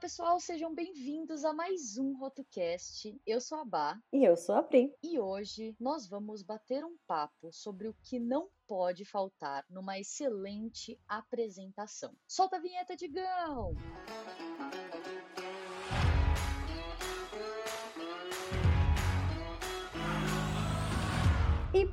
pessoal, sejam bem-vindos a mais um RotoCast. Eu sou a Bá. E eu sou a Pri. E hoje nós vamos bater um papo sobre o que não pode faltar numa excelente apresentação. Solta a vinheta, Digão! E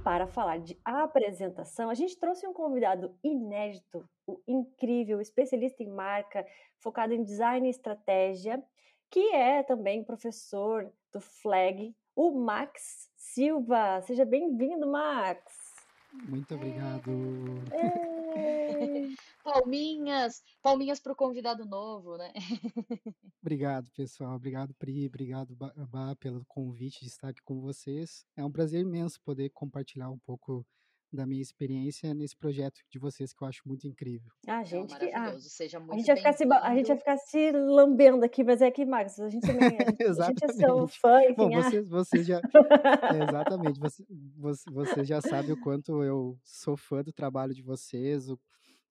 para falar de apresentação, a gente trouxe um convidado inédito, o incrível especialista em marca, focado em design e estratégia, que é também professor do Flag, o Max Silva. Seja bem-vindo, Max. Muito obrigado. É. Palminhas, palminhas para o convidado novo, né? Obrigado, pessoal. Obrigado, Pri. Obrigado, Bá, pelo convite de estar aqui com vocês. É um prazer imenso poder compartilhar um pouco da minha experiência nesse projeto de vocês que eu acho muito incrível. Ah, gente, Não, ah, Seja muito a gente vai ficar se a gente vai ficar se lambendo aqui, mas é que Max, a gente também, a gente é seu fã, enfim. Bom, vocês, vocês já é, exatamente, você, você, você já sabe o quanto eu sou fã do trabalho de vocês, o,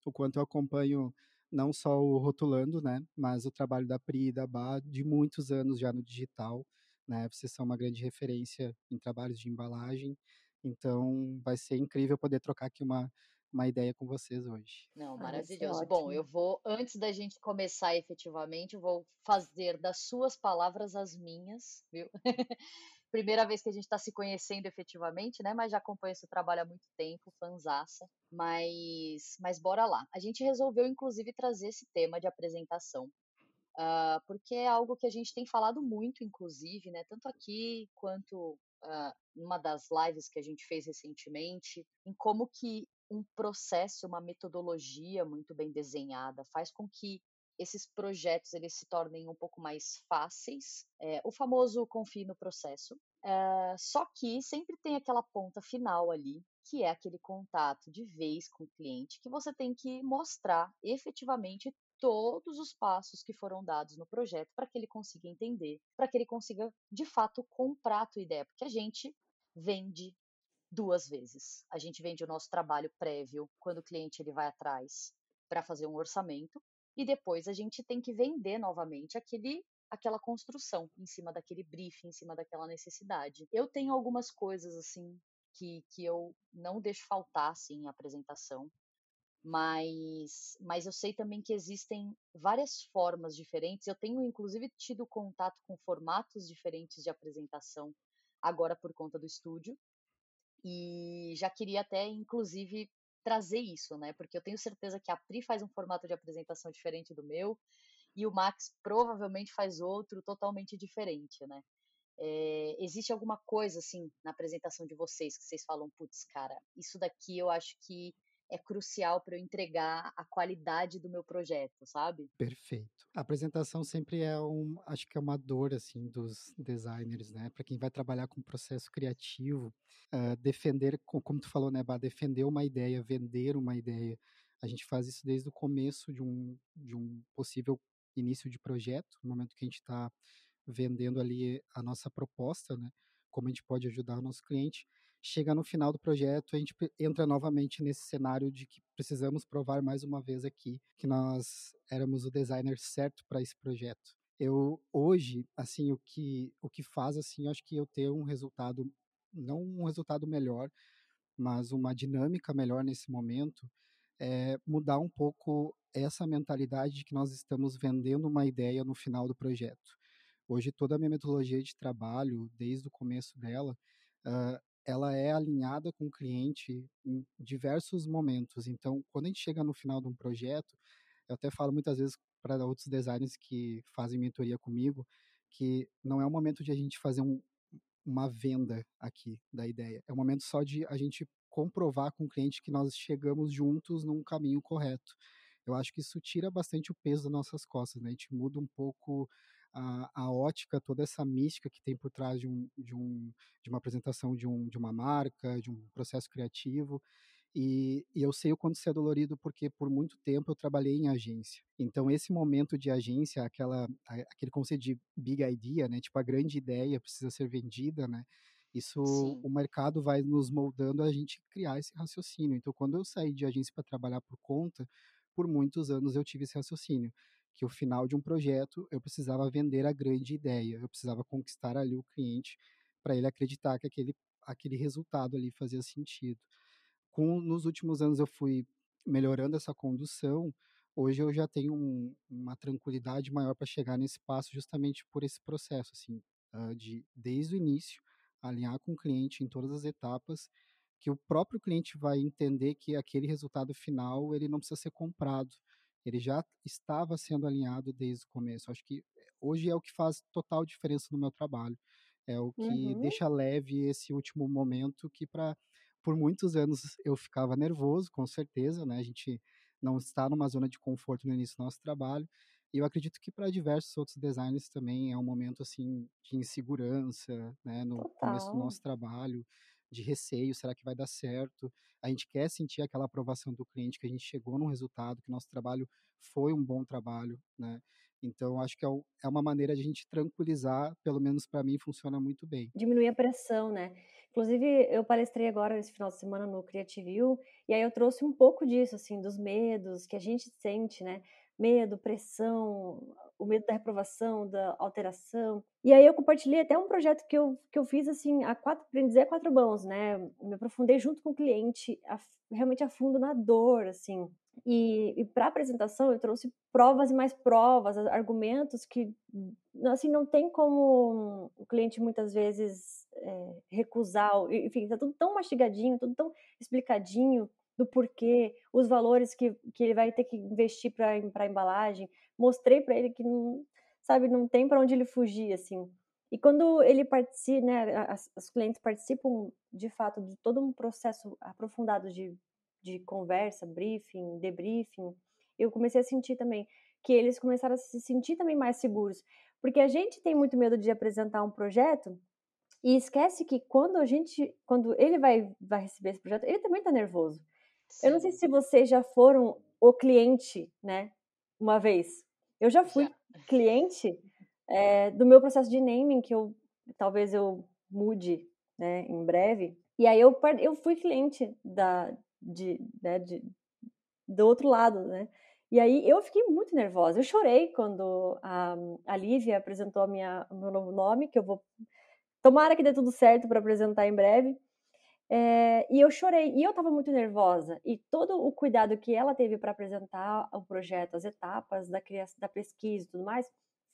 o quanto eu acompanho não só o Rotulando, né, mas o trabalho da Pri e da Bá de muitos anos já no digital, né, vocês são uma grande referência em trabalhos de embalagem, então vai ser incrível poder trocar aqui uma, uma ideia com vocês hoje. Não, ah, maravilhoso. Bom, eu vou, antes da gente começar efetivamente, eu vou fazer das suas palavras as minhas, viu? primeira vez que a gente está se conhecendo efetivamente, né? Mas já acompanho esse trabalho há muito tempo, fanzaça. Mas, mas bora lá. A gente resolveu, inclusive, trazer esse tema de apresentação. Uh, porque é algo que a gente tem falado muito, inclusive, né? Tanto aqui quanto uh, numa das lives que a gente fez recentemente, em como que um processo, uma metodologia muito bem desenhada faz com que esses projetos eles se tornem um pouco mais fáceis. É, o famoso confie no processo. É, só que sempre tem aquela ponta final ali, que é aquele contato de vez com o cliente, que você tem que mostrar efetivamente todos os passos que foram dados no projeto para que ele consiga entender, para que ele consiga de fato comprar a tua ideia, porque a gente vende duas vezes. A gente vende o nosso trabalho prévio quando o cliente ele vai atrás para fazer um orçamento e depois a gente tem que vender novamente aquele aquela construção em cima daquele briefing, em cima daquela necessidade. Eu tenho algumas coisas assim que, que eu não deixo faltar assim, em apresentação, mas, mas eu sei também que existem várias formas diferentes. Eu tenho inclusive tido contato com formatos diferentes de apresentação agora por conta do estúdio e já queria até inclusive trazer isso, né? Porque eu tenho certeza que a Pri faz um formato de apresentação diferente do meu e o Max provavelmente faz outro totalmente diferente, né? É, existe alguma coisa assim na apresentação de vocês que vocês falam, putz, cara, isso daqui eu acho que é crucial para eu entregar a qualidade do meu projeto, sabe? Perfeito. A apresentação sempre é um, acho que é uma dor assim dos designers, né? Para quem vai trabalhar com processo criativo, uh, defender, como tu falou, né, Bah, defender uma ideia, vender uma ideia. A gente faz isso desde o começo de um de um possível início de projeto, no momento que a gente está vendendo ali a nossa proposta, né? Como a gente pode ajudar o nosso cliente chega no final do projeto, a gente entra novamente nesse cenário de que precisamos provar mais uma vez aqui que nós éramos o designer certo para esse projeto. Eu hoje, assim, o que o que faz assim, acho que eu ter um resultado não um resultado melhor, mas uma dinâmica melhor nesse momento, é mudar um pouco essa mentalidade de que nós estamos vendendo uma ideia no final do projeto. Hoje toda a minha metodologia de trabalho, desde o começo dela, uh, ela é alinhada com o cliente em diversos momentos. Então, quando a gente chega no final de um projeto, eu até falo muitas vezes para outros designers que fazem mentoria comigo, que não é o momento de a gente fazer um, uma venda aqui da ideia. É o momento só de a gente comprovar com o cliente que nós chegamos juntos num caminho correto. Eu acho que isso tira bastante o peso das nossas costas, né? A gente muda um pouco a, a ótica, toda essa mística que tem por trás de, um, de, um, de uma apresentação de, um, de uma marca, de um processo criativo. E, e, eu sei o quanto isso é dolorido porque por muito tempo eu trabalhei em agência. Então esse momento de agência, aquela, aquele conceito de big idea, né, tipo a grande ideia precisa ser vendida, né? Isso Sim. o mercado vai nos moldando a gente criar esse raciocínio. Então quando eu saí de agência para trabalhar por conta, por muitos anos eu tive esse raciocínio que o final de um projeto eu precisava vender a grande ideia, eu precisava conquistar ali o cliente para ele acreditar que aquele, aquele resultado ali fazia sentido. Com, nos últimos anos eu fui melhorando essa condução, hoje eu já tenho um, uma tranquilidade maior para chegar nesse passo justamente por esse processo, assim, de desde o início alinhar com o cliente em todas as etapas, que o próprio cliente vai entender que aquele resultado final ele não precisa ser comprado, ele já estava sendo alinhado desde o começo. Acho que hoje é o que faz total diferença no meu trabalho, é o que Uhum. deixa leve esse último momento que para por muitos anos eu ficava nervoso, com certeza, né? A gente não está numa zona de conforto no início do nosso trabalho. E eu acredito que para diversos outros designers também é um momento assim de insegurança, né, no começo do Total. nosso trabalho, de receio, será que vai dar certo? A gente quer sentir aquela aprovação do cliente que a gente chegou num resultado, que nosso trabalho foi um bom trabalho, né? Então acho que é, é uma maneira de a gente tranquilizar, pelo menos para mim funciona muito bem. Diminuir a pressão, né? Inclusive, eu palestrei agora esse final de semana no Creative U, e aí eu trouxe um pouco disso, assim, dos medos que a gente sente, né? Medo, pressão, o medo da reprovação, da alteração. E aí eu compartilhei até um projeto que eu, que eu fiz, assim, a quatro, dizer, a quatro mãos, né? Me aprofundei junto com o cliente, a, realmente a fundo na dor, assim. E, e para a apresentação eu trouxe provas e mais provas, argumentos que assim não tem como o cliente muitas vezes é, recusar, enfim, tá tudo tão mastigadinho, tudo tão explicadinho do porquê, os valores que, que ele vai ter que investir para a embalagem. Mostrei para ele que não, sabe, não tem para onde ele fugir, assim. E quando ele participa, né, as, os clientes participam de fato de todo um processo aprofundado de de conversa, briefing, debriefing, eu comecei a sentir também que eles começaram a se sentir também mais seguros, porque a gente tem muito medo de apresentar um projeto e esquece que quando a gente, quando ele vai, vai receber esse projeto, ele também está nervoso. Sim. Eu não sei se vocês já foram o cliente, né? Uma vez. Eu já fui já. cliente é, do meu processo de naming, que eu talvez eu mude né, em breve. E aí eu, eu fui cliente da, de, né, de, do outro lado, né? E aí eu fiquei muito nervosa. Eu chorei quando a, a Lívia apresentou a minha, o meu novo nome, que eu vou. Tomara que dê tudo certo para apresentar em breve. É, e eu chorei, e eu estava muito nervosa. E todo o cuidado que ela teve para apresentar o projeto, as etapas da, criação, da pesquisa e tudo mais,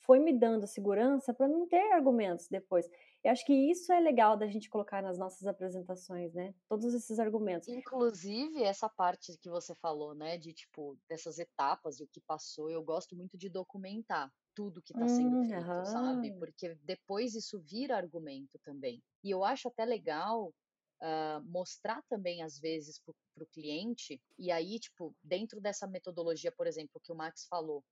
foi me dando segurança para não ter argumentos depois. Eu acho que isso é legal da gente colocar nas nossas apresentações, né? Todos esses argumentos. Inclusive, essa parte que você falou, né? De tipo, dessas etapas e o que passou, eu gosto muito de documentar tudo que está sendo hum, feito, uhum. sabe? Porque depois isso vira argumento também. E eu acho até legal uh, mostrar também, às vezes, para o cliente, e aí, tipo, dentro dessa metodologia, por exemplo, que o Max falou,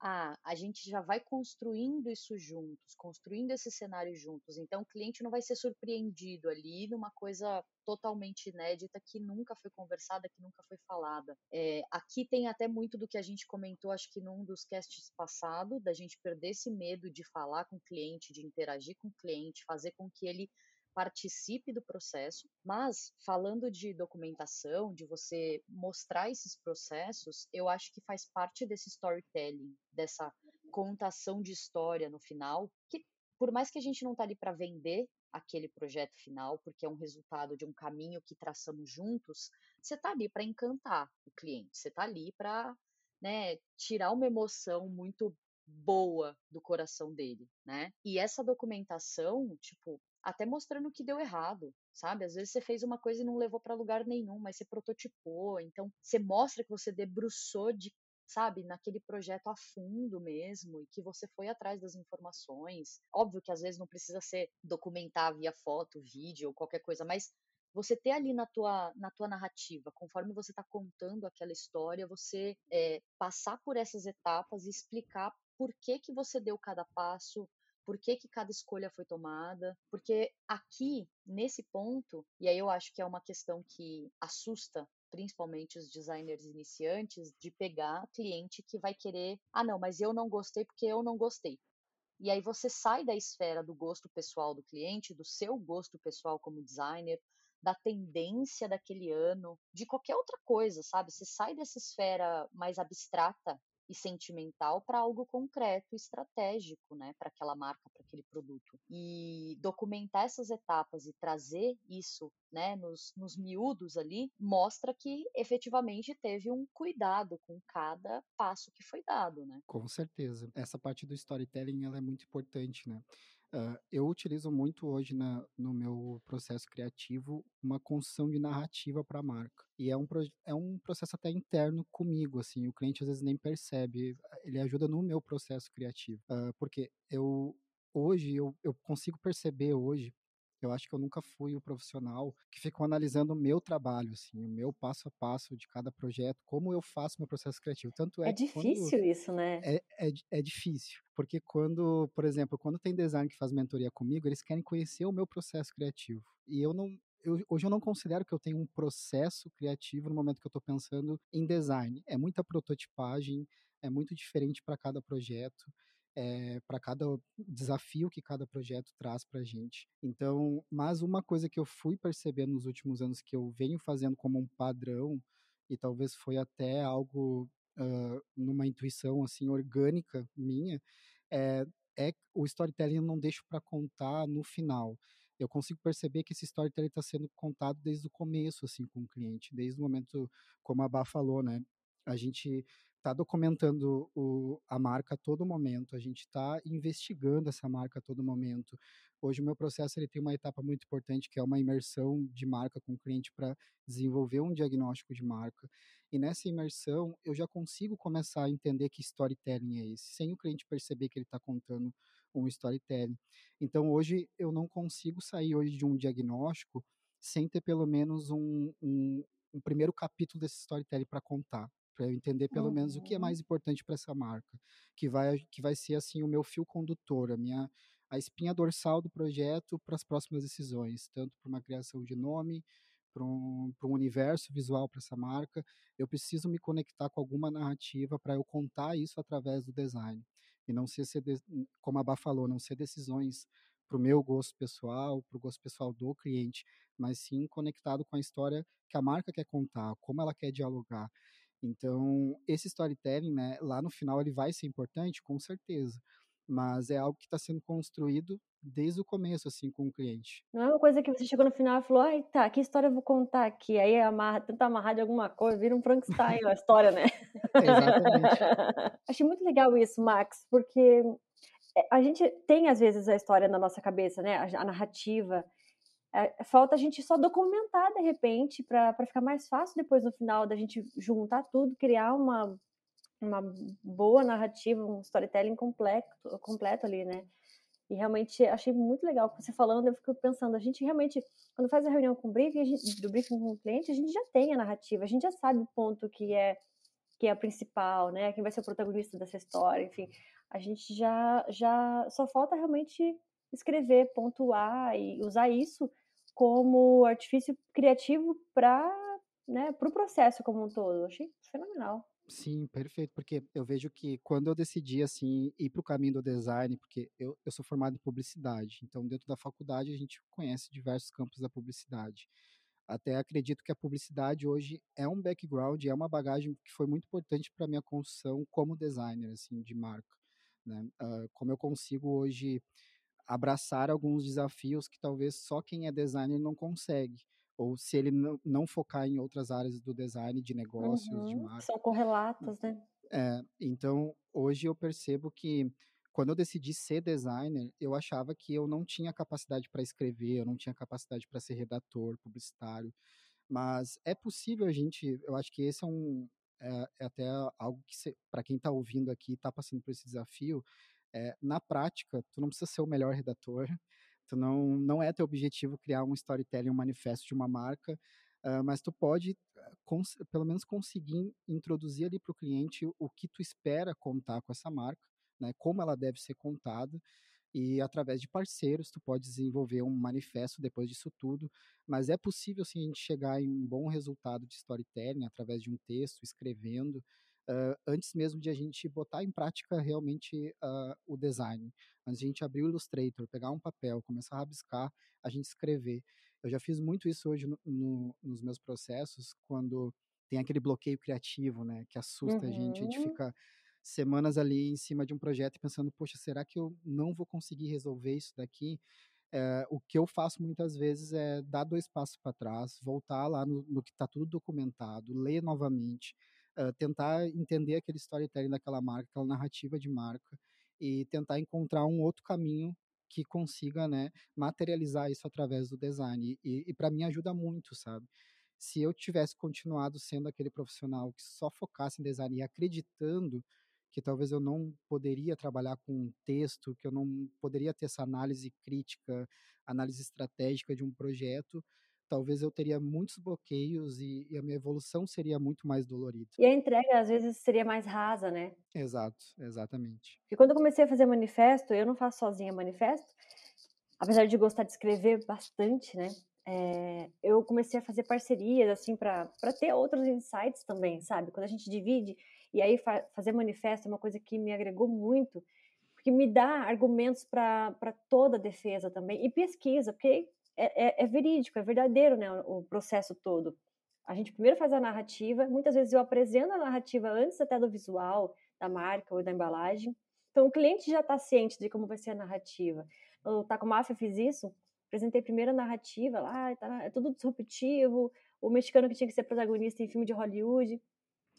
ah, a gente já vai construindo isso juntos, construindo esse cenário juntos. Então, o cliente não vai ser surpreendido ali numa coisa totalmente inédita que nunca foi conversada, que nunca foi falada. É, aqui tem até muito do que a gente comentou, acho que num dos casts passados, da gente perder esse medo de falar com o cliente, de interagir com o cliente, fazer com que ele participe do processo, mas falando de documentação, de você mostrar esses processos, eu acho que faz parte desse storytelling, dessa contação de história no final, que por mais que a gente não tá ali para vender aquele projeto final, porque é um resultado de um caminho que traçamos juntos, você tá ali para encantar o cliente, você tá ali para né, tirar uma emoção muito boa do coração dele, né? E essa documentação, tipo, até mostrando que deu errado, sabe? Às vezes você fez uma coisa e não levou para lugar nenhum, mas você prototipou, então você mostra que você debruçou de sabe, naquele projeto a fundo mesmo, e que você foi atrás das informações. Óbvio que às vezes não precisa ser documentar via foto, vídeo ou qualquer coisa, mas você ter ali na tua, na tua narrativa, conforme você está contando aquela história, você é, passar por essas etapas e explicar por que que você deu cada passo, por que, que cada escolha foi tomada, porque aqui, nesse ponto, e aí eu acho que é uma questão que assusta principalmente os designers iniciantes, de pegar cliente que vai querer, ah, não, mas eu não gostei porque eu não gostei. E aí você sai da esfera do gosto pessoal do cliente, do seu gosto pessoal como designer, da tendência daquele ano, de qualquer outra coisa, sabe? Você sai dessa esfera mais abstrata e sentimental para algo concreto, estratégico, né, para aquela marca, para aquele produto. E documentar essas etapas e trazer isso, né, nos, nos miúdos ali, mostra que efetivamente teve um cuidado com cada passo que foi dado, né? Com certeza. Essa parte do storytelling ela é muito importante, né? Eu utilizo muito hoje na, no meu processo criativo uma construção de narrativa para a marca. E é um, é um processo até interno comigo, assim, o cliente às vezes nem percebe, ele ajuda no meu processo criativo. Uh, porque eu, hoje, eu, eu consigo perceber hoje eu acho que eu nunca fui o profissional que ficou analisando o meu trabalho, assim, o meu passo a passo de cada projeto, como eu faço meu processo criativo. Tanto é, é difícil isso, né? É, é, é, difícil, porque quando, por exemplo, quando tem design que faz mentoria comigo, eles querem conhecer o meu processo criativo. E eu não, eu, hoje eu não considero que eu tenho um processo criativo no momento que eu estou pensando em design. É muita prototipagem, é muito diferente para cada projeto é, eh, para cada desafio que cada projeto traz para a gente. Então, mas uma coisa que eu fui percebendo nos últimos anos que eu venho fazendo como um padrão e talvez foi até algo uh, numa intuição assim orgânica minha é, é o storytelling eu não deixo para contar no final. Eu consigo perceber que esse storytelling está sendo contado desde o começo, assim, com o cliente, desde o momento, como a Bá falou, né? A gente está documentando o, a marca a todo momento, a gente está investigando essa marca a todo momento. Hoje o meu processo ele tem uma etapa muito importante que é uma imersão de marca com o cliente para desenvolver um diagnóstico de marca. E nessa imersão eu já consigo começar a entender que storytelling é esse, sem o cliente perceber que ele está contando um storytelling. Então hoje eu não consigo sair hoje de um diagnóstico sem ter pelo menos um, um, um primeiro capítulo desse storytelling para contar para eu entender pelo uhum. menos o que é uhum. mais importante para essa marca, que vai que vai ser assim o meu fio condutor, a minha a espinha dorsal do projeto para as próximas decisões, tanto para uma criação de nome, para um, um universo visual para essa marca, eu preciso me conectar com alguma narrativa para eu contar isso através do design e não ser, ser como a Bá falou, não ser decisões para o meu gosto pessoal, para o gosto pessoal do cliente, mas sim conectado com a história que a marca quer contar, como ela quer dialogar. Então, esse storytelling, né, lá no final ele vai ser importante, com certeza, mas é algo que está sendo construído desde o começo, assim, com o cliente. Não é uma coisa que você chegou no final e falou, ai, tá, que história eu vou contar aqui? Aí amarra, tenta amarrar de alguma coisa, vira um Frankenstein a história, né? Exatamente. Achei muito legal isso, Max, porque eh, a gente tem, às vezes, a história na nossa cabeça, né? A narrativa, é, falta a gente só documentar de repente para ficar mais fácil depois no final da gente juntar tudo, criar uma, uma boa narrativa, um storytelling completo, completo ali, né? E realmente achei muito legal você falando, eu fico pensando, a gente realmente, quando faz a reunião com o briefing, gente, do briefing com o cliente, a gente já tem a narrativa, a gente já sabe o ponto que é que é a principal, né? Quem vai ser o protagonista dessa história, enfim. A gente já já só falta realmente escrever, pontuar e usar isso como artifício criativo para né, o pro processo como um todo. Achei fenomenal. Sim, perfeito, porque eu vejo que quando eu decidi, assim, ir para o caminho do design, porque eu, eu sou formado em publicidade, então dentro da faculdade a gente conhece diversos campos da publicidade. Até acredito que a publicidade hoje é um background, é uma bagagem que foi muito importante para minha construção como designer, assim, de marca. Né? Uh, como eu consigo hoje abraçar alguns desafios que talvez só quem é designer não consegue. Ou se ele não, não focar em outras áreas do design, de negócios, uhum, de marca. São correlatas, né? É, então, hoje eu percebo que quando eu decidi ser designer, eu achava que eu não tinha capacidade para escrever, eu não tinha capacidade para ser redator, publicitário. Mas é possível a gente, eu acho que esse é um, é, é até algo que, para quem está ouvindo aqui, está passando por esse desafio, é, na prática, tu não precisa ser o melhor redator, tu não, não é teu objetivo criar um storytelling, um manifesto de uma marca, uh, mas tu pode, pelo menos, conseguir introduzir ali para o cliente o que tu espera contar com essa marca, né, como ela deve ser contada, e através de parceiros tu pode desenvolver um manifesto depois disso tudo, mas é possível sim a gente chegar em um bom resultado de storytelling através de um texto, escrevendo, uh, antes mesmo de a gente botar em prática realmente uh, o design. Antes de a gente abrir o Illustrator, pegar um papel, começar a rabiscar, a gente escrever. Eu já fiz muito isso hoje no, no, nos meus processos, quando tem aquele bloqueio criativo, né, que assusta uhum. a gente, a gente uhum. fica semanas ali em cima de um projeto pensando, poxa, será que eu não vou conseguir resolver isso daqui? É, o que eu faço muitas vezes é dar dois passos para trás, voltar lá no, no que está tudo documentado, ler novamente, uh, tentar entender aquele storytelling daquela marca, aquela narrativa de marca e tentar encontrar um outro caminho que consiga né, materializar isso através do design. E, e para mim ajuda muito, sabe? Se eu tivesse continuado sendo aquele profissional que só focasse em design e acreditando que talvez eu não poderia trabalhar com um texto, que eu não poderia ter essa análise crítica, análise estratégica de um projeto, talvez eu teria muitos bloqueios e, e, a minha evolução seria muito mais dolorida. E a entrega às vezes seria mais rasa, né? Exato, exatamente. E quando eu comecei a fazer manifesto, eu não faço sozinha manifesto, apesar de gostar de escrever bastante, né? É, eu comecei a fazer parcerias assim para ter outros insights também, sabe? Quando a gente divide e aí fa fazer manifesto é uma coisa que me agregou muito, porque me dá argumentos para toda a defesa também, e pesquisa, porque é, é, é, verídico, é verdadeiro né, o, o processo todo. A gente primeiro faz a narrativa, muitas vezes eu apresento a narrativa antes até do visual, da marca ou da embalagem. Então o cliente já está ciente de como vai ser a narrativa. No Tacomafia eu fiz isso, apresentei primeiro a narrativa, lá tá, é tudo disruptivo, o mexicano que tinha que ser protagonista em filme de Hollywood.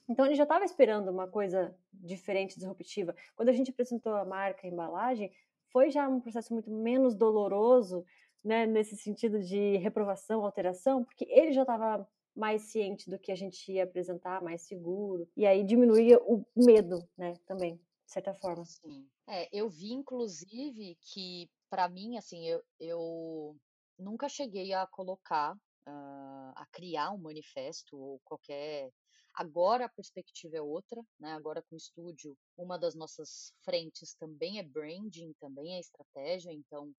Então ele já estava esperando uma coisa diferente, disruptiva. Quando a gente apresentou a marca, a embalagem, foi já um processo muito menos doloroso, né, nesse sentido de reprovação, alteração, porque ele já estava mais ciente do que a gente ia apresentar, mais seguro, e aí diminuía o medo, né, também, de certa forma. Sim. É, eu vi, inclusive, que para mim, assim, eu, eu nunca cheguei a colocar, uh, a criar um manifesto ou qualquer Agora a perspectiva é outra, né? Agora com o estúdio, uma das nossas frentes também é branding, também é estratégia, então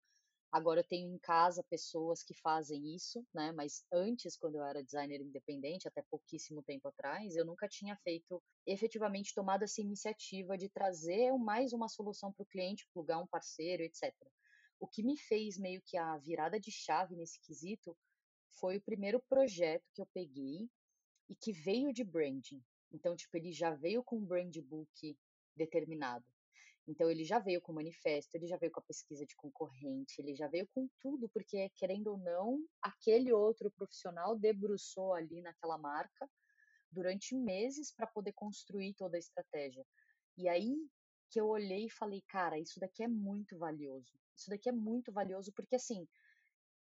agora eu tenho em casa pessoas que fazem isso, né? Mas antes, quando eu era designer independente, até pouquíssimo tempo atrás, eu nunca tinha feito efetivamente tomado essa iniciativa de trazer mais uma solução para o cliente, plugar um parceiro, etc. O que me fez meio que a virada de chave nesse quesito foi o primeiro projeto que eu peguei e que veio de branding. Então, tipo, ele já veio com um brand book determinado. Então, ele já veio com o manifesto, ele já veio com a pesquisa de concorrente, ele já veio com tudo, porque, querendo ou não, aquele outro profissional debruçou ali naquela marca durante meses para poder construir toda a estratégia. E aí que eu olhei e falei, cara, isso daqui é muito valioso. Isso daqui é muito valioso, porque assim,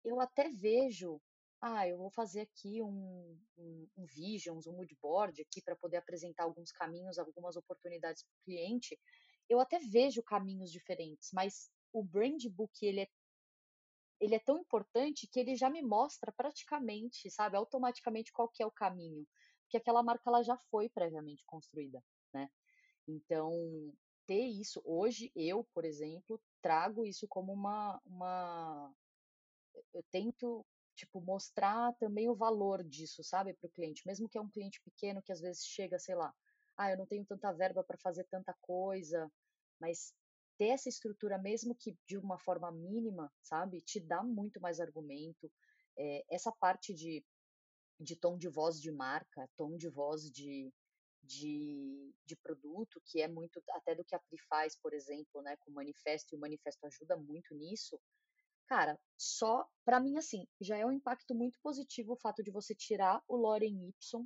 eu até vejo ah, eu vou fazer aqui um, um, um visions, um mood board aqui para poder apresentar alguns caminhos, algumas oportunidades para o cliente. Eu até vejo caminhos diferentes, mas o brand book ele é ele é tão importante que ele já me mostra praticamente, sabe, automaticamente qual que é o caminho, porque aquela marca ela já foi previamente construída, né? Então, ter isso hoje eu, por exemplo, trago isso como uma uma eu tento tipo, mostrar também o valor disso, sabe, para o cliente. Mesmo que é um cliente pequeno que às vezes chega, sei lá, ah, eu não tenho tanta verba para fazer tanta coisa, mas ter essa estrutura, mesmo que de uma forma mínima, sabe, te dá muito mais argumento. É, essa parte de, de tom de voz de marca, tom de voz de, de, de produto, que é muito até do que a Pri faz, por exemplo, né, com o manifesto, e o manifesto ajuda muito nisso, Cara, só para mim assim, já é um impacto muito positivo o fato de você tirar o Lorem Ipsum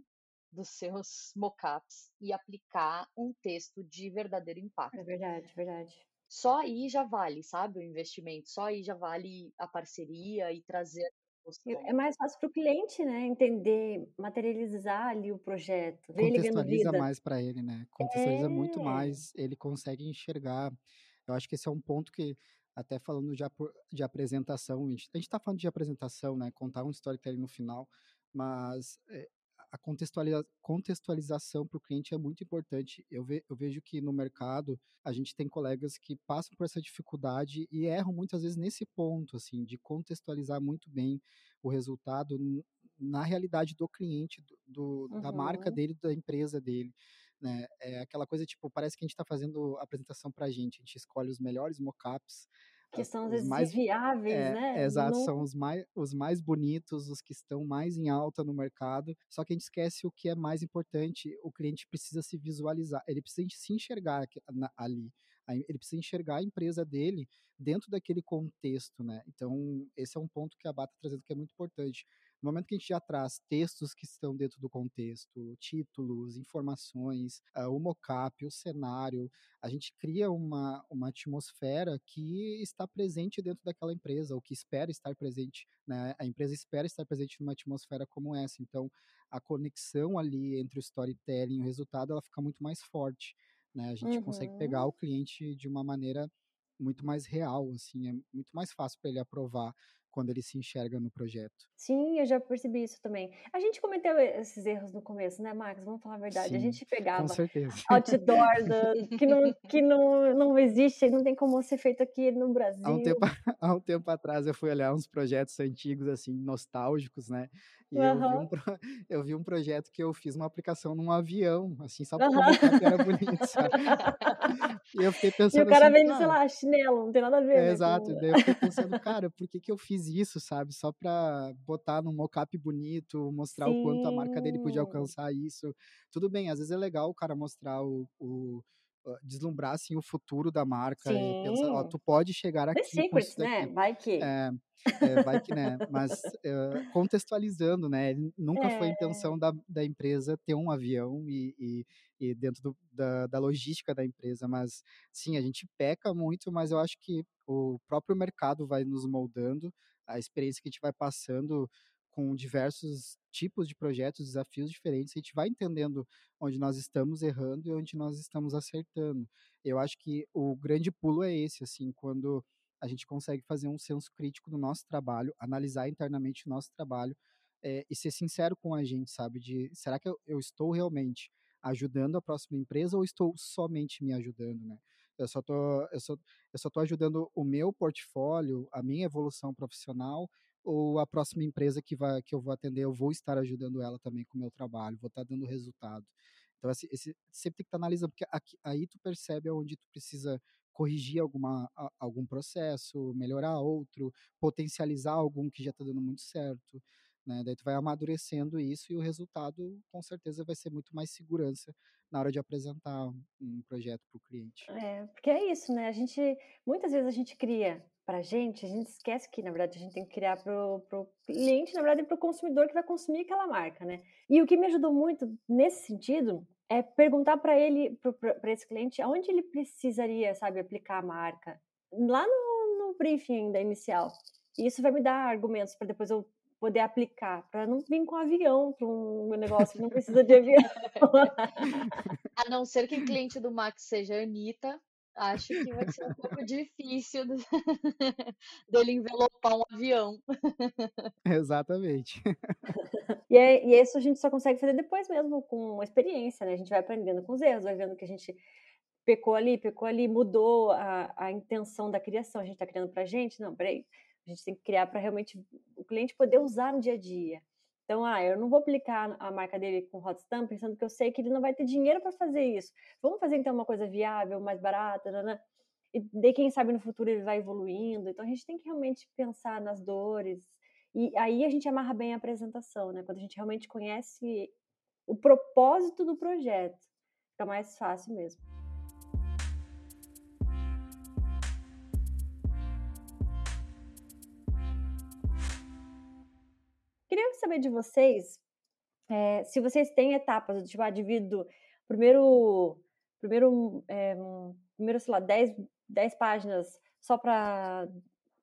dos seus mockups e aplicar um texto de verdadeiro impacto. É verdade, verdade. Só aí já vale, sabe, o investimento. Só aí já vale a parceria e trazer é mais fácil para o cliente, né, entender, materializar ali o projeto, ver ele ganhando vida. mais para ele, né? Contextualiza é. muito mais, ele consegue enxergar. Eu acho que esse é um ponto que até falando de, de apresentação, a gente está falando de apresentação, né, contar um storytelling no final, mas é, a contextualiza contextualização para o cliente é muito importante. Eu, ve eu, vejo que no mercado a gente tem colegas que passam por essa dificuldade e erram muitas vezes nesse ponto, assim, de contextualizar muito bem o resultado na realidade do cliente, do, do uhum. da marca uhum. dele, da empresa dele né? É aquela coisa, tipo, parece que a gente está fazendo apresentação para a gente, a gente escolhe os melhores mockups, que são os mais viáveis, é, né? Exato, são os mais, os mais bonitos, os que estão mais em alta no mercado. Só que a gente esquece o que é mais importante. O cliente precisa se visualizar, ele precisa se enxergar ali. Ele precisa enxergar a empresa dele dentro daquele contexto, né? Então, esse é um ponto que a Bata está trazendo que é muito importante. No momento que a gente já traz textos que estão dentro do contexto, títulos, informações, uh, o mockup, o cenário, a gente cria uma, uma atmosfera que está presente dentro daquela empresa, ou que espera estar presente, né? A empresa espera estar presente numa atmosfera como essa. Então, a conexão ali entre o storytelling e o resultado, ela fica muito mais forte, né? A gente uhum. consegue pegar o cliente de uma maneira muito mais real, assim, é muito mais fácil para ele aprovar quando ele se enxerga no projeto. Sim, eu já percebi isso também. A gente cometeu esses erros no começo, né, Max? Vamos falar a verdade. Sim, a gente pegava outdoor do, que, não, que não, não existe, não tem como ser feito aqui no Brasil. Há um, tempo, há um tempo atrás eu fui olhar uns projetos antigos, assim, nostálgicos, né? E uhum. eu, vi um, eu vi um projeto que eu fiz uma aplicação num avião, assim, só porque uhum. que era bonito, sabe? e eu fiquei pensando. E o cara assim, vende, sei lá, chinelo, não tem nada a ver. É, né, exato. Com... Daí eu fiquei pensando, cara, por que, que eu fiz isso, sabe? Só pra botar num mockup bonito, mostrar Sim. o quanto a marca dele podia alcançar isso. Tudo bem, às vezes é legal o cara mostrar o, o deslumbrar assim o futuro da marca Sim. e pensar, ó, tu pode chegar aqui. The Secrets, né? Vai que. É, é, vai que né, mas uh, contextualizando, né, nunca é. foi a é. intenção da, da empresa ter um avião e, e, e dentro do, da, da logística da empresa, mas sim, a gente peca muito, mas eu acho que o próprio mercado vai nos moldando, a experiência que a gente vai passando com diversos tipos de projetos, desafios diferentes, a gente vai entendendo onde nós estamos errando e onde nós estamos acertando. Eu acho que o grande pulo é esse, assim, quando a gente consegue fazer um senso crítico do nosso trabalho, analisar internamente o nosso trabalho é, e ser sincero com a gente, sabe? De será que eu, eu estou realmente ajudando a próxima empresa ou estou somente me ajudando, né? Eu só tô, eu só, eu só tô ajudando o meu portfólio, a minha evolução profissional ou a próxima empresa que, vai, que eu vou atender, eu vou estar ajudando ela também com o meu trabalho, vou estar dando resultado. Então, esse, esse, sempre tem que estar analisando, porque aqui, aí tu percebe onde tu precisa corrigir alguma, algum processo, melhorar outro, potencializar algum que já está dando muito certo. Né? Daí tu vai amadurecendo isso e o resultado, com certeza, vai ser muito mais segurança na hora de apresentar um projeto para o cliente. É, porque é isso, né? A gente, muitas vezes a gente cria para a gente, a gente esquece que, na verdade, a gente tem que criar para o cliente, na verdade, para o consumidor que vai consumir aquela marca, né? E o que me ajudou muito nesse sentido é perguntar para ele, para esse cliente, aonde ele precisaria, sabe, aplicar a marca. Lá no, no briefing da inicial. E isso vai me dar argumentos para depois eu poder aplicar, para não vir com avião para um negócio que não precisa de avião. A não ser que o cliente do Max seja a Anitta, acho que vai ser um pouco difícil dele envelopar um avião. Exatamente. E, é, e isso a gente só consegue fazer depois mesmo, com experiência, né? A gente vai aprendendo com os erros, vai vendo que a gente pecou ali, pecou ali, mudou a, a intenção da criação. A gente está criando para a gente? Não, peraí. A gente tem que criar para realmente o cliente poder usar no dia a dia. Então, ah, eu não vou aplicar a marca dele com hot stamp pensando que eu sei que ele não vai ter dinheiro para fazer isso. Vamos fazer então uma coisa viável, mais barata, né? E daí, quem sabe no futuro ele vai evoluindo. Então, a gente tem que realmente pensar nas dores. E aí a gente amarra bem a apresentação, né? Quando a gente realmente conhece o propósito do projeto, fica mais fácil mesmo. Queria saber de vocês é, se vocês têm etapas, tipo, ah, divido primeiro, primeiro, é, primeiro sei lá, 10, 10 páginas só para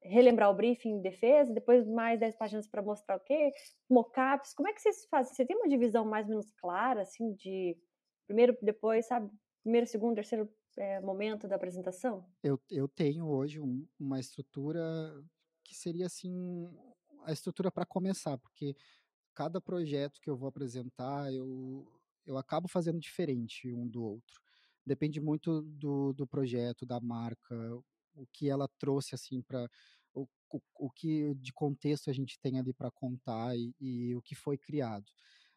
relembrar o briefing de defesa, depois mais 10 páginas para mostrar o quê? Mockups, como é que vocês fazem? Você tem uma divisão mais ou menos clara, assim, de primeiro, depois, sabe? Primeiro, segundo, terceiro é, momento da apresentação? Eu, eu tenho hoje um, uma estrutura que seria, assim, a estrutura para começar, porque cada projeto que eu vou apresentar, eu, eu acabo fazendo diferente um do outro. Depende muito do, do projeto, da marca, o que ela trouxe assim para o, o, o, que de contexto a gente tem ali para contar e, e, o que foi criado.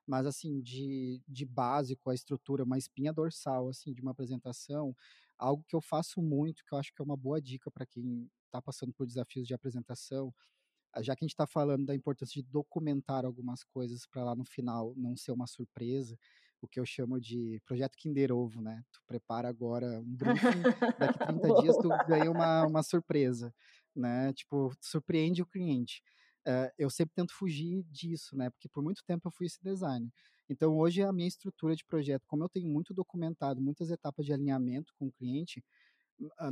Mas assim, de, de básico, a estrutura, uma espinha dorsal assim de uma apresentação, algo que eu faço muito, que eu acho que é uma boa dica para quem está passando por desafios de apresentação, já que a gente está falando da importância de documentar algumas coisas para lá no final não ser uma surpresa, o que eu chamo de projeto Kinder Ovo, né? Tu prepara agora um briefing, daqui 30 dias tu ganha uma, uma surpresa, né? Tipo, surpreende o cliente. Uh, eu sempre tento fugir disso, né? Porque por muito tempo eu fui esse designer. Então, hoje a minha estrutura de projeto, como eu tenho muito documentado, muitas etapas de alinhamento com o cliente,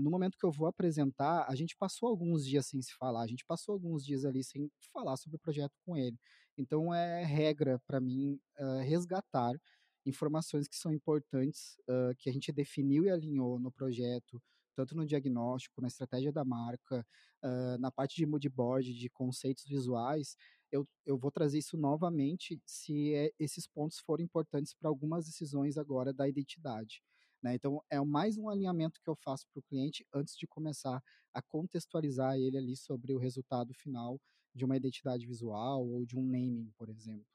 no momento que eu vou apresentar, a gente passou alguns dias sem se falar, a gente passou alguns dias ali sem falar sobre o projeto com ele. Então, é regra para mim uh, resgatar informações que são importantes, uh, que a gente definiu e alinhou no projeto, tanto no diagnóstico, na estratégia da marca, uh, na parte de moodboard, de conceitos visuais, eu, eu vou trazer isso novamente se é, esses pontos forem importantes para algumas decisões agora da identidade. Né? Então, é mais um alinhamento que eu faço para o cliente antes de começar a contextualizar ele ali sobre o resultado final de uma identidade visual ou de um naming, por exemplo.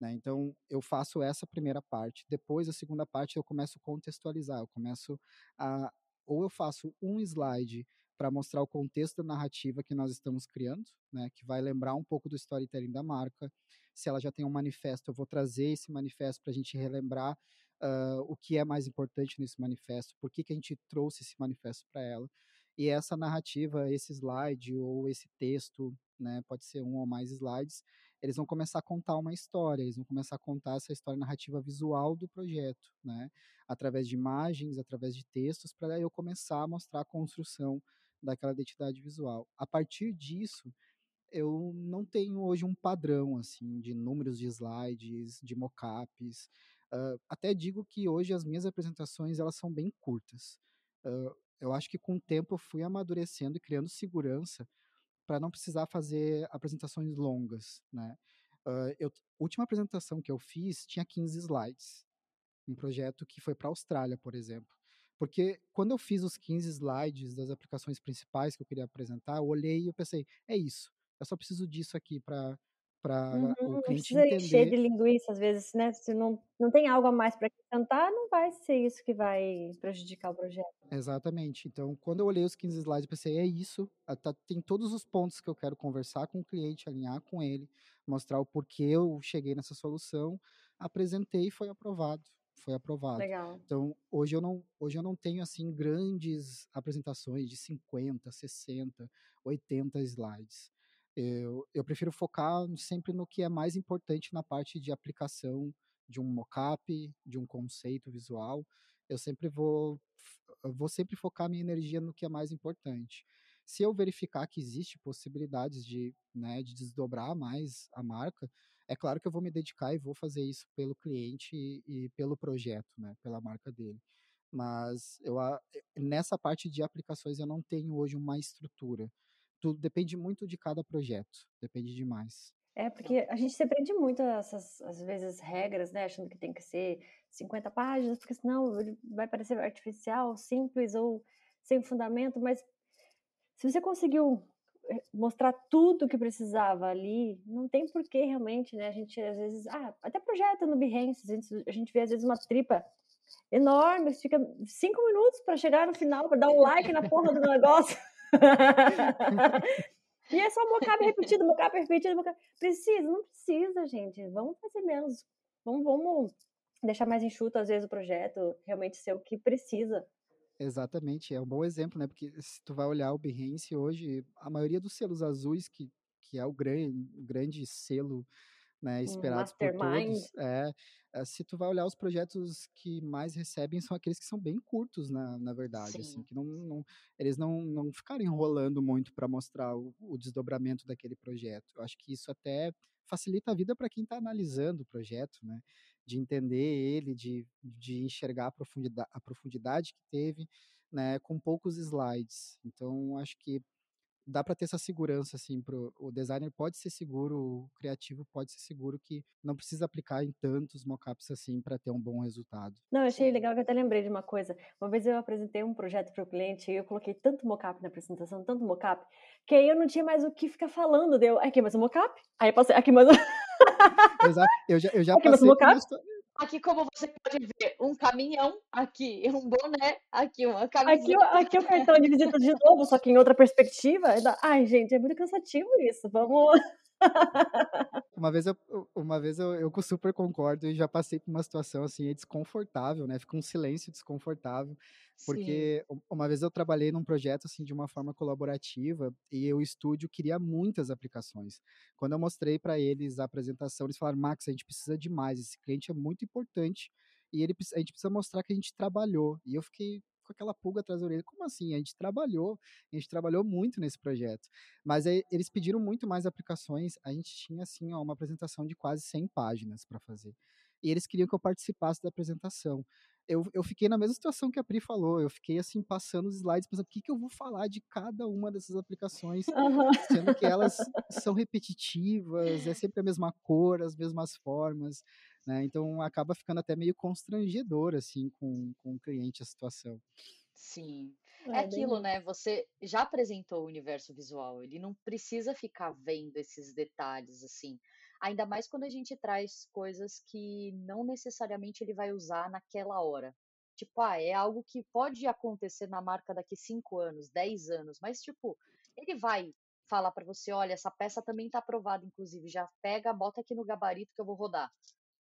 Né? Então, eu faço essa primeira parte. Depois, a segunda parte, eu começo a contextualizar. Eu começo a. Ou eu faço um slide para mostrar o contexto da narrativa que nós estamos criando, né, que vai lembrar um pouco do storytelling da marca. Se ela já tem um manifesto, eu vou trazer esse manifesto para a gente relembrar uh, o que é mais importante nesse manifesto, por que, que a gente trouxe esse manifesto para ela. E essa narrativa, esse slide ou esse texto, né, pode ser um ou mais slides, eles vão começar a contar uma história, eles vão começar a contar essa história narrativa visual do projeto, né, através de imagens, através de textos, para eu começar a mostrar a construção daquela identidade visual. A partir disso, eu não tenho hoje um padrão assim de números de slides, de mockups. Uh, até digo que hoje as minhas apresentações elas são bem curtas. Uh, eu acho que com o tempo eu fui amadurecendo e criando segurança para não precisar fazer apresentações longas, né? Uh, eu, última apresentação que eu fiz tinha 15 slides, um projeto que foi para a Austrália, por exemplo. Porque quando eu fiz os 15 slides das aplicações principais que eu queria apresentar, eu olhei e eu pensei, é isso. Eu só preciso disso aqui para para uhum, o cliente não precisa encher de linguiça às vezes, né? Se não, não tem algo a mais para acrescentar, não vai ser isso que vai prejudicar o projeto. Exatamente. Então, quando eu olhei os 15 slides, eu pensei, é isso. Tá, tem todos os pontos que eu quero conversar com o cliente, alinhar com ele, mostrar o porquê eu cheguei nessa solução, apresentei e foi aprovado foi aprovado. Legal. Então, hoje eu não, hoje eu não tenho assim grandes apresentações de 50, 60, 80 slides. Eu, eu prefiro focar sempre no que é mais importante na parte de aplicação de um mockup, de um conceito visual. Eu sempre vou, eu vou sempre focar minha energia no que é mais importante. Se eu verificar que existe possibilidades de, né, de desdobrar mais a marca, é claro que eu vou me dedicar e vou fazer isso pelo cliente e, e pelo projeto, né, pela marca dele. Mas eu, nessa parte de aplicações eu não tenho hoje uma estrutura. Tudo depende muito de cada projeto, depende demais. É, porque a gente se prende muito a essas, às vezes, regras, né? Achando que tem que ser 50 páginas, porque senão vai parecer artificial, simples ou sem fundamento, mas se você conseguiu mostrar tudo que precisava ali, não tem porquê realmente, né? A gente às vezes, ah, até projeta no Behance, a gente, a gente vê às vezes uma tripa enorme, fica cinco minutos para chegar no final, para dar um like na porra do negócio. e é só mocap repetido, mocap repetido, mocap. Precisa? Não precisa, gente. Vamos fazer menos. Vamos, vamos deixar mais enxuto, às vezes, o projeto, realmente ser o que precisa. Exatamente, é um bom exemplo, né? Porque se tu vai olhar o Behance hoje, a maioria dos selos azuis, que, que é o grande, grande selo né, esperado por todos, é, é, se tu vai olhar os projetos que mais recebem são aqueles que são bem curtos, na, na verdade, assim, que não, não, eles não, não ficaram enrolando muito para mostrar o, o desdobramento daquele projeto. Eu acho que isso até facilita a vida para quem está analisando o projeto, né? de entender ele, de, de enxergar a profundidade, a profundidade que teve, né, com poucos slides. Então, acho que dá para ter essa segurança, assim, pro, o designer pode ser seguro, o criativo pode ser seguro que não precisa aplicar em tantos mockups assim para ter um bom resultado. Não, eu achei legal que eu até lembrei de uma coisa. Uma vez eu apresentei um projeto para o cliente e eu coloquei tanto mockup na apresentação, tanto mockup, que aí eu não tinha mais o que ficar falando. Deu, aqui mais um mockup, aí eu passei, aqui mais um... Exato. Eu já, eu já passei por isso. Aqui, como você pode ver, um caminhão, aqui um boné, aqui uma Aqui, camiseta. o- aqui o cartão de visita de novo, só que em outra perspectiva. Ai, gente, é muito cansativo isso. Vamos. Uma vez eu, uma vez eu, eu super concordo e já passei por uma situação assim, é desconfortável, né? Fica um silêncio desconfortável, Sim. porque u- uma vez eu trabalhei num projeto assim de uma forma colaborativa e o estúdio queria muitas aplicações. Quando eu mostrei para eles a apresentação, eles falaram: "Max, a gente precisa de mais, esse cliente é muito importante e ele a gente precisa mostrar que a gente trabalhou". E eu fiquei com aquela pulga atrás da orelha, como assim? A gente trabalhou, a gente trabalhou muito nesse projeto. Mas aí eles pediram muito mais aplicações. A gente tinha, assim, ó, uma apresentação de quase 100 páginas para fazer. E eles queriam que eu participasse da apresentação. Eu, eu fiquei na mesma situação que a Pri falou. Eu fiquei, assim, passando os slides, pensando o que, que eu vou falar de cada uma dessas aplicações, Aham. sendo que elas são repetitivas, é sempre a mesma cor, as mesmas formas, né? Então acaba ficando até meio constrangedor, assim, com, com o cliente a situação. Sim. É É, bem aquilo, isso. né? Você já apresentou o universo visual, ele não precisa ficar vendo esses detalhes assim. Ainda mais quando a gente traz coisas que não necessariamente ele vai usar naquela hora. Tipo, ah, é algo que pode acontecer na marca daqui 5 anos, 10 anos, mas tipo, ele vai falar para você, olha, essa peça também tá aprovada, inclusive, já pega, bota aqui no gabarito que eu vou rodar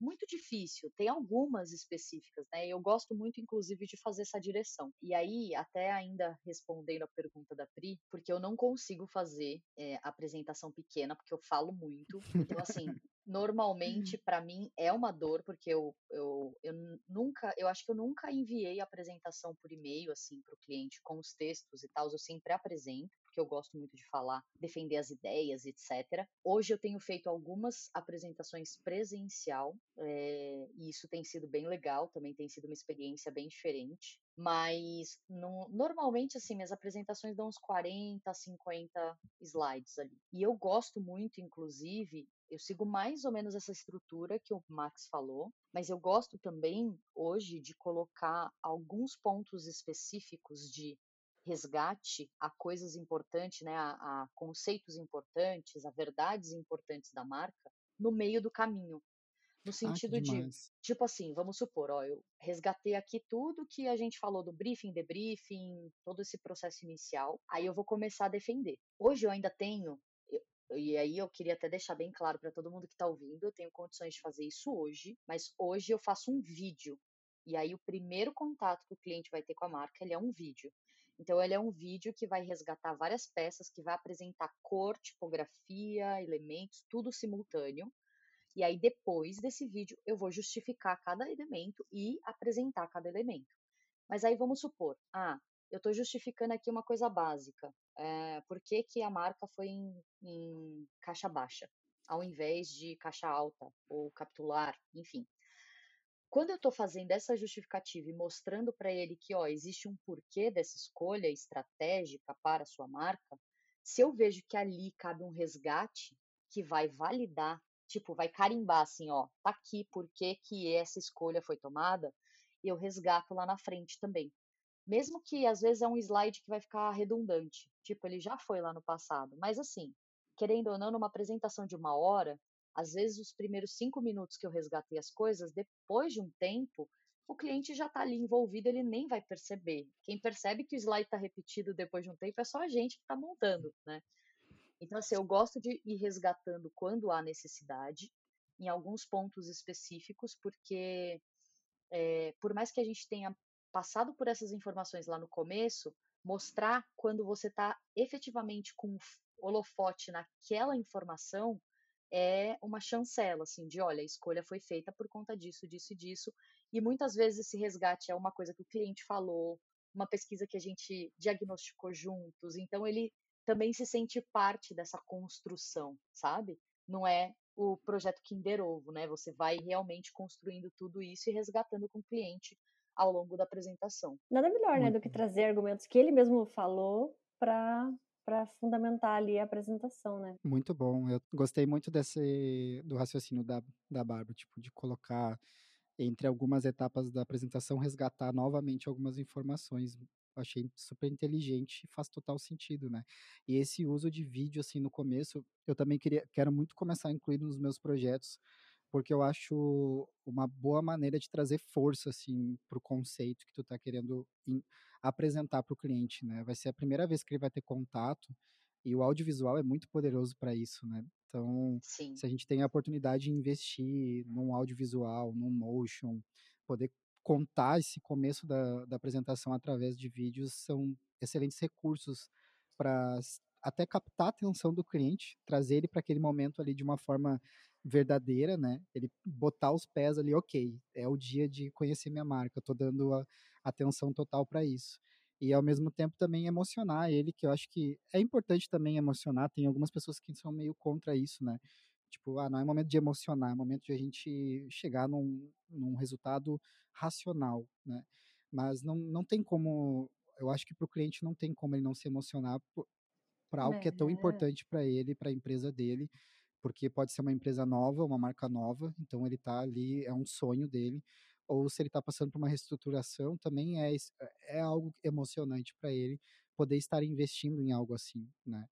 muito difícil. Tem algumas específicas, né? Eu gosto muito, inclusive, de fazer essa direção. E aí, até ainda respondendo a pergunta da Pri, porque eu não consigo fazer é, apresentação pequena, porque eu falo muito. Então, assim, normalmente, para mim, é uma dor, porque eu, eu, eu nunca, eu acho que eu nunca enviei apresentação por e-mail, assim, para o cliente com os textos e tal. Eu sempre apresento porque eu gosto muito de falar, defender as ideias, etc. Hoje eu tenho feito algumas apresentações presencial, é, e isso tem sido bem legal, também tem sido uma experiência bem diferente. Mas no, normalmente, assim, minhas apresentações dão uns 40, 50 slides ali. E eu gosto muito, inclusive, eu sigo mais ou menos essa estrutura que o Max falou, mas eu gosto também hoje de colocar alguns pontos específicos de resgate a coisas importantes, né, a, a, conceitos importantes, a verdades importantes da marca no meio do caminho. No sentido ah, de, tipo assim, vamos supor, ó, eu resgatei aqui tudo que a gente falou do briefing, debriefing, todo esse processo inicial, aí eu vou começar a defender. Hoje eu ainda tenho, eu, e aí eu queria até deixar bem claro para todo mundo que está ouvindo, eu tenho condições de fazer isso hoje, mas hoje eu faço um vídeo. E aí o primeiro contato que o cliente vai ter com a marca, ele é um vídeo. Então, ele é um vídeo que vai resgatar várias peças, que vai apresentar cor, tipografia, elementos, tudo simultâneo. E aí, depois desse vídeo, eu vou justificar cada elemento e apresentar cada elemento. Mas aí, vamos supor, ah, eu estou justificando aqui uma coisa básica. É, por que, que a marca foi em, em caixa baixa, ao invés de caixa alta ou capitular, enfim. Quando eu estou fazendo essa justificativa e mostrando para ele que ó, existe um porquê dessa escolha estratégica para a sua marca, se eu vejo que ali cabe um resgate que vai validar, tipo, vai carimbar assim, ó, tá aqui por que essa escolha foi tomada, eu resgato lá na frente também. Mesmo que às vezes é um slide que vai ficar redundante, tipo, ele já foi lá no passado, mas assim, querendo ou não, numa apresentação de uma hora, às vezes, os primeiros cinco minutos que eu resgatei as coisas, depois de um tempo, o cliente já está ali envolvido, ele nem vai perceber. Quem percebe que o slide está repetido depois de um tempo é só a gente que está montando, né? Então, assim, eu gosto de ir resgatando quando há necessidade, em alguns pontos específicos, porque é, por mais que a gente tenha passado por essas informações lá no começo, mostrar quando você está efetivamente com holofote naquela informação é uma chancela, assim, de olha, a escolha foi feita por conta disso, disso e disso. E muitas vezes esse resgate é uma coisa que o cliente falou, uma pesquisa que a gente diagnosticou juntos. Então ele também se sente parte dessa construção, sabe? Não é o projeto Kinder Ovo, né? Você vai realmente construindo tudo isso e resgatando com o cliente ao longo da apresentação. Nada melhor, né, do que trazer argumentos que ele mesmo falou para para fundamentar ali a apresentação, né? Muito bom. Eu gostei muito desse do raciocínio da, da Bárbara, tipo, de colocar entre algumas etapas da apresentação, resgatar novamente algumas informações. Achei super inteligente e faz total sentido, né? E esse uso de vídeo, assim, no começo, eu também queria, quero muito começar a incluir nos meus projetos, porque eu acho uma boa maneira de trazer força assim para o conceito que tu está querendo apresentar para o cliente, né? Vai ser a primeira vez que ele vai ter contato e o audiovisual é muito poderoso para isso, né? Então, Sim. se a gente tem a oportunidade de investir num audiovisual, num motion, poder contar esse começo da, da apresentação através de vídeos são excelentes recursos para até captar a atenção do cliente, trazer ele para aquele momento ali de uma forma verdadeira, né? Ele botar os pés ali, ok, é o dia de conhecer minha marca, eu tô dando a atenção total para isso. E ao mesmo tempo também emocionar ele, que eu acho que é importante também emocionar, tem algumas pessoas que são meio contra isso, né? Tipo, ah, não é momento de emocionar, é momento de a gente chegar num, num resultado racional, né? Mas não, não tem como, eu acho que para o cliente não tem como ele não se emocionar para algo que é tão É. importante para ele, para a empresa dele, porque pode ser uma empresa nova, uma marca nova, então ele está ali, é um sonho dele, ou se ele está passando por uma reestruturação, também é, é algo emocionante para ele poder estar investindo em algo assim, né?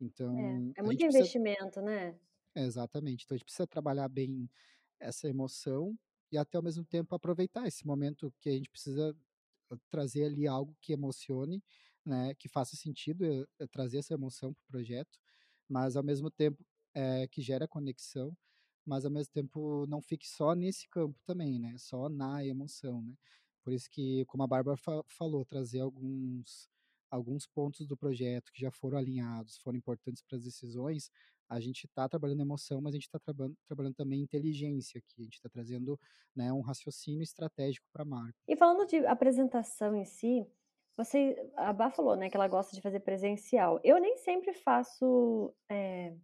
Então, É, é muito precisa, investimento, né? exatamente, então a gente precisa trabalhar bem essa emoção e até ao mesmo tempo aproveitar esse momento que a gente precisa eh, trazer ali algo que emocione, né, que faça sentido eh, eh, trazer essa emoção para o projeto, mas ao mesmo tempo é, que gera conexão, mas ao mesmo tempo não fique só nesse campo também, né, só na emoção, né. Por isso que, como a Bárbara fa falou, trazer alguns alguns pontos do projeto que já foram alinhados, foram importantes para as decisões, a gente está trabalhando emoção, mas a gente está trabalhando, trabalhando também inteligência aqui, a gente está trazendo né, um raciocínio estratégico para a marca. E falando de apresentação em si, você, a Bá falou, né, que ela gosta de fazer presencial. Eu nem sempre faço é,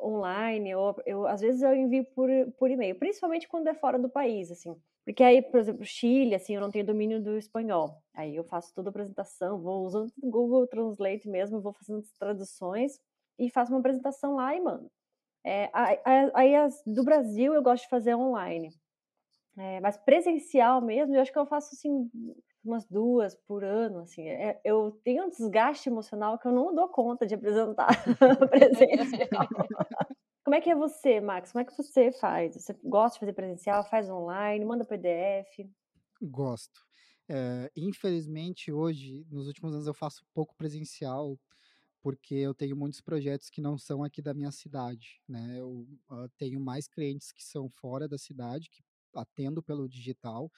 online, ou eu, às vezes eu envio por, por e-mail, principalmente quando é fora do país, assim. Porque aí, por exemplo, Chile, assim, eu não tenho domínio do espanhol. Aí eu faço toda a apresentação, vou usando o Google Translate mesmo, vou fazendo as traduções e faço uma apresentação lá e mando. É, aí as, do Brasil eu gosto de fazer online. É, mas presencial mesmo, eu acho que eu faço assim umas duas por ano, assim. É, eu tenho um desgaste emocional que eu não dou conta de apresentar presencial. Como é que é você, Max? Como é que você faz? Você gosta de fazer presencial? Faz online? Manda PDF? Gosto. É, infelizmente, hoje, nos últimos anos, eu faço pouco presencial, porque eu tenho muitos projetos que não são aqui da minha cidade, né? Eu uh, tenho mais clientes que são fora da cidade, que atendo pelo digital,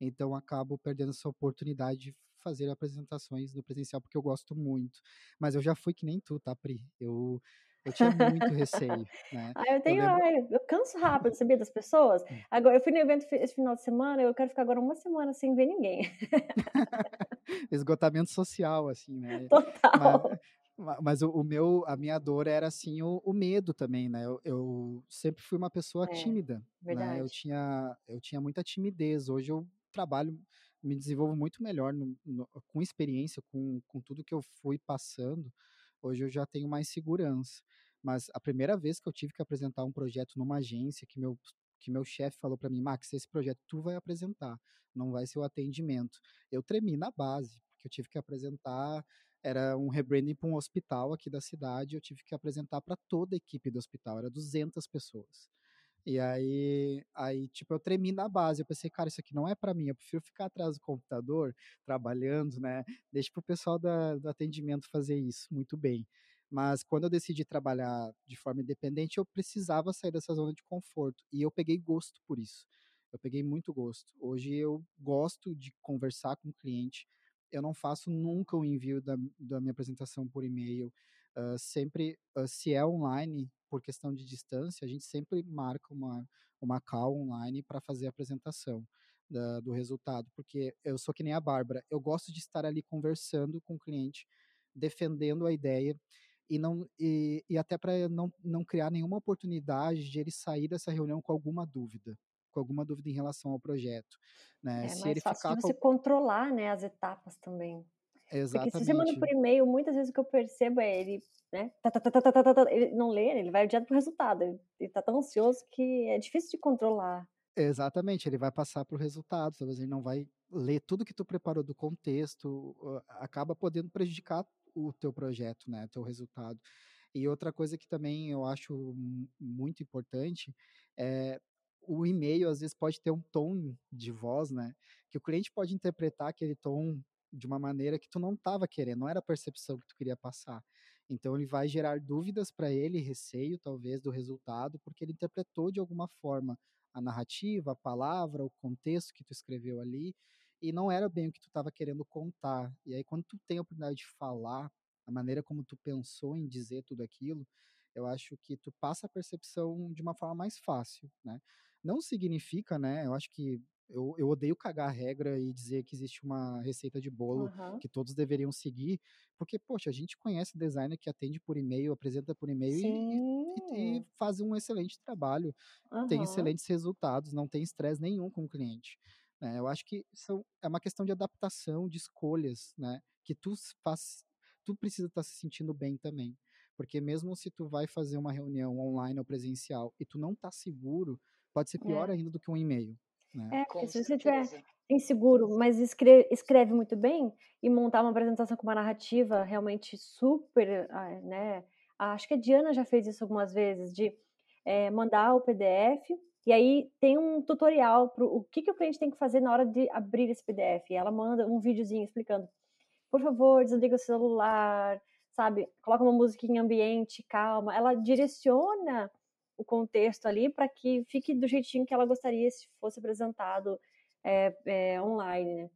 então acabo perdendo essa oportunidade de fazer apresentações no presencial, porque eu gosto muito. Mas eu já fui que nem tu, tá, Pri? Eu eu tinha muito receio, né? Ah, eu tenho, eu, lembro... eu canso rápido, sabia, das pessoas. Hum. Agora, eu fui no evento esse final de semana, eu quero ficar agora uma semana sem ver ninguém. Esgotamento social, assim, né? Total. Mas, mas o, o, meu, a minha dor era assim o, o medo também, né? Eu, eu, sempre fui uma pessoa é, tímida, verdade. né? Eu tinha, eu tinha muita timidez. Hoje eu trabalho, me desenvolvo muito melhor no, no, com experiência, com, com tudo que eu fui passando. Hoje eu já tenho mais segurança. Mas a primeira vez que eu tive que apresentar um projeto numa agência, que meu, que meu chefe falou para mim, Max, esse projeto tu vai apresentar, não vai ser o atendimento. Eu tremi na base, porque eu tive que apresentar, era um rebranding para um hospital aqui da cidade, eu tive que apresentar para toda a equipe do hospital, era 200 pessoas. E aí, aí, tipo, eu tremi na base. Eu pensei, cara, isso aqui não é para mim. Eu prefiro ficar atrás do computador, trabalhando, né? Deixa pro pessoal da, do atendimento fazer isso muito bem. Mas quando eu decidi trabalhar de forma independente, eu precisava sair dessa zona de conforto. E eu peguei gosto por isso. Eu peguei muito gosto. Hoje eu gosto de conversar com o cliente. Eu não faço nunca o envio da, da minha apresentação por e-mail. Uh, sempre, uh, se é online, por questão de distância, a gente sempre marca uma, uma call online para fazer a apresentação da, do resultado, porque eu sou que nem a Bárbara, eu gosto de estar ali conversando com o cliente, defendendo a ideia e não e, e até para não, não criar nenhuma oportunidade de ele sair dessa reunião com alguma dúvida com alguma dúvida em relação ao projeto né. É se mais ele fácil ficar de você com... controlar né as etapas também Exatamente. Porque se você manda por e-mail, muitas vezes o que eu percebo é ele, né? Tá, tá, tá, tá, tá, tá, ele não lê, ele vai direto pro resultado. Ele, ele tá tão ansioso que é difícil de controlar. Exatamente, ele vai passar pro resultado, talvez ele não vai ler tudo que tu preparou do contexto, acaba podendo prejudicar o teu projeto, né, teu resultado. E outra coisa que também eu acho muito importante é o e-mail às vezes pode ter um tom de voz, né? Que o cliente pode interpretar aquele tom de uma maneira que tu não estava querendo, não era a percepção que tu queria passar. Então ele vai gerar dúvidas para ele, receio talvez do resultado, porque ele interpretou de alguma forma a narrativa, a palavra, o contexto que tu escreveu ali, e não era bem o que tu estava querendo contar. E aí quando tu tem a oportunidade de falar, a maneira como tu pensou em dizer tudo aquilo, eu acho que tu passa a percepção de uma forma mais fácil, né? Não significa, né? Eu acho que eu, eu odeio cagar a regra e dizer que existe uma receita de bolo Uhum. que todos deveriam seguir, porque, poxa, a gente conhece designer que atende por e-mail, apresenta por e-mail e, e, e faz um excelente trabalho, tem Aham. excelentes resultados, não tem estresse nenhum com o cliente. né? eu acho que são, é uma questão de adaptação, de escolhas, né? Que tu faz, tu precisa estar se sentindo bem também. Porque mesmo se tu vai fazer uma reunião online ou presencial e tu não tá seguro, pode ser pior É. ainda do que um e-mail, né? É, Com se você tiver certeza. inseguro, mas escre escreve muito bem, e montar uma apresentação com uma narrativa realmente super, ah, né, acho que a Diana já fez isso algumas vezes, de, eh, mandar o PDF, e aí tem um tutorial para o que que o cliente tem que fazer na hora de abrir esse PDF, e ela manda um videozinho explicando: "Por favor, desliga o celular", sabe, coloca uma musiquinha ambiente calma, ela direciona o contexto ali para que fique do jeitinho que ela gostaria se fosse apresentado é, é, online, né?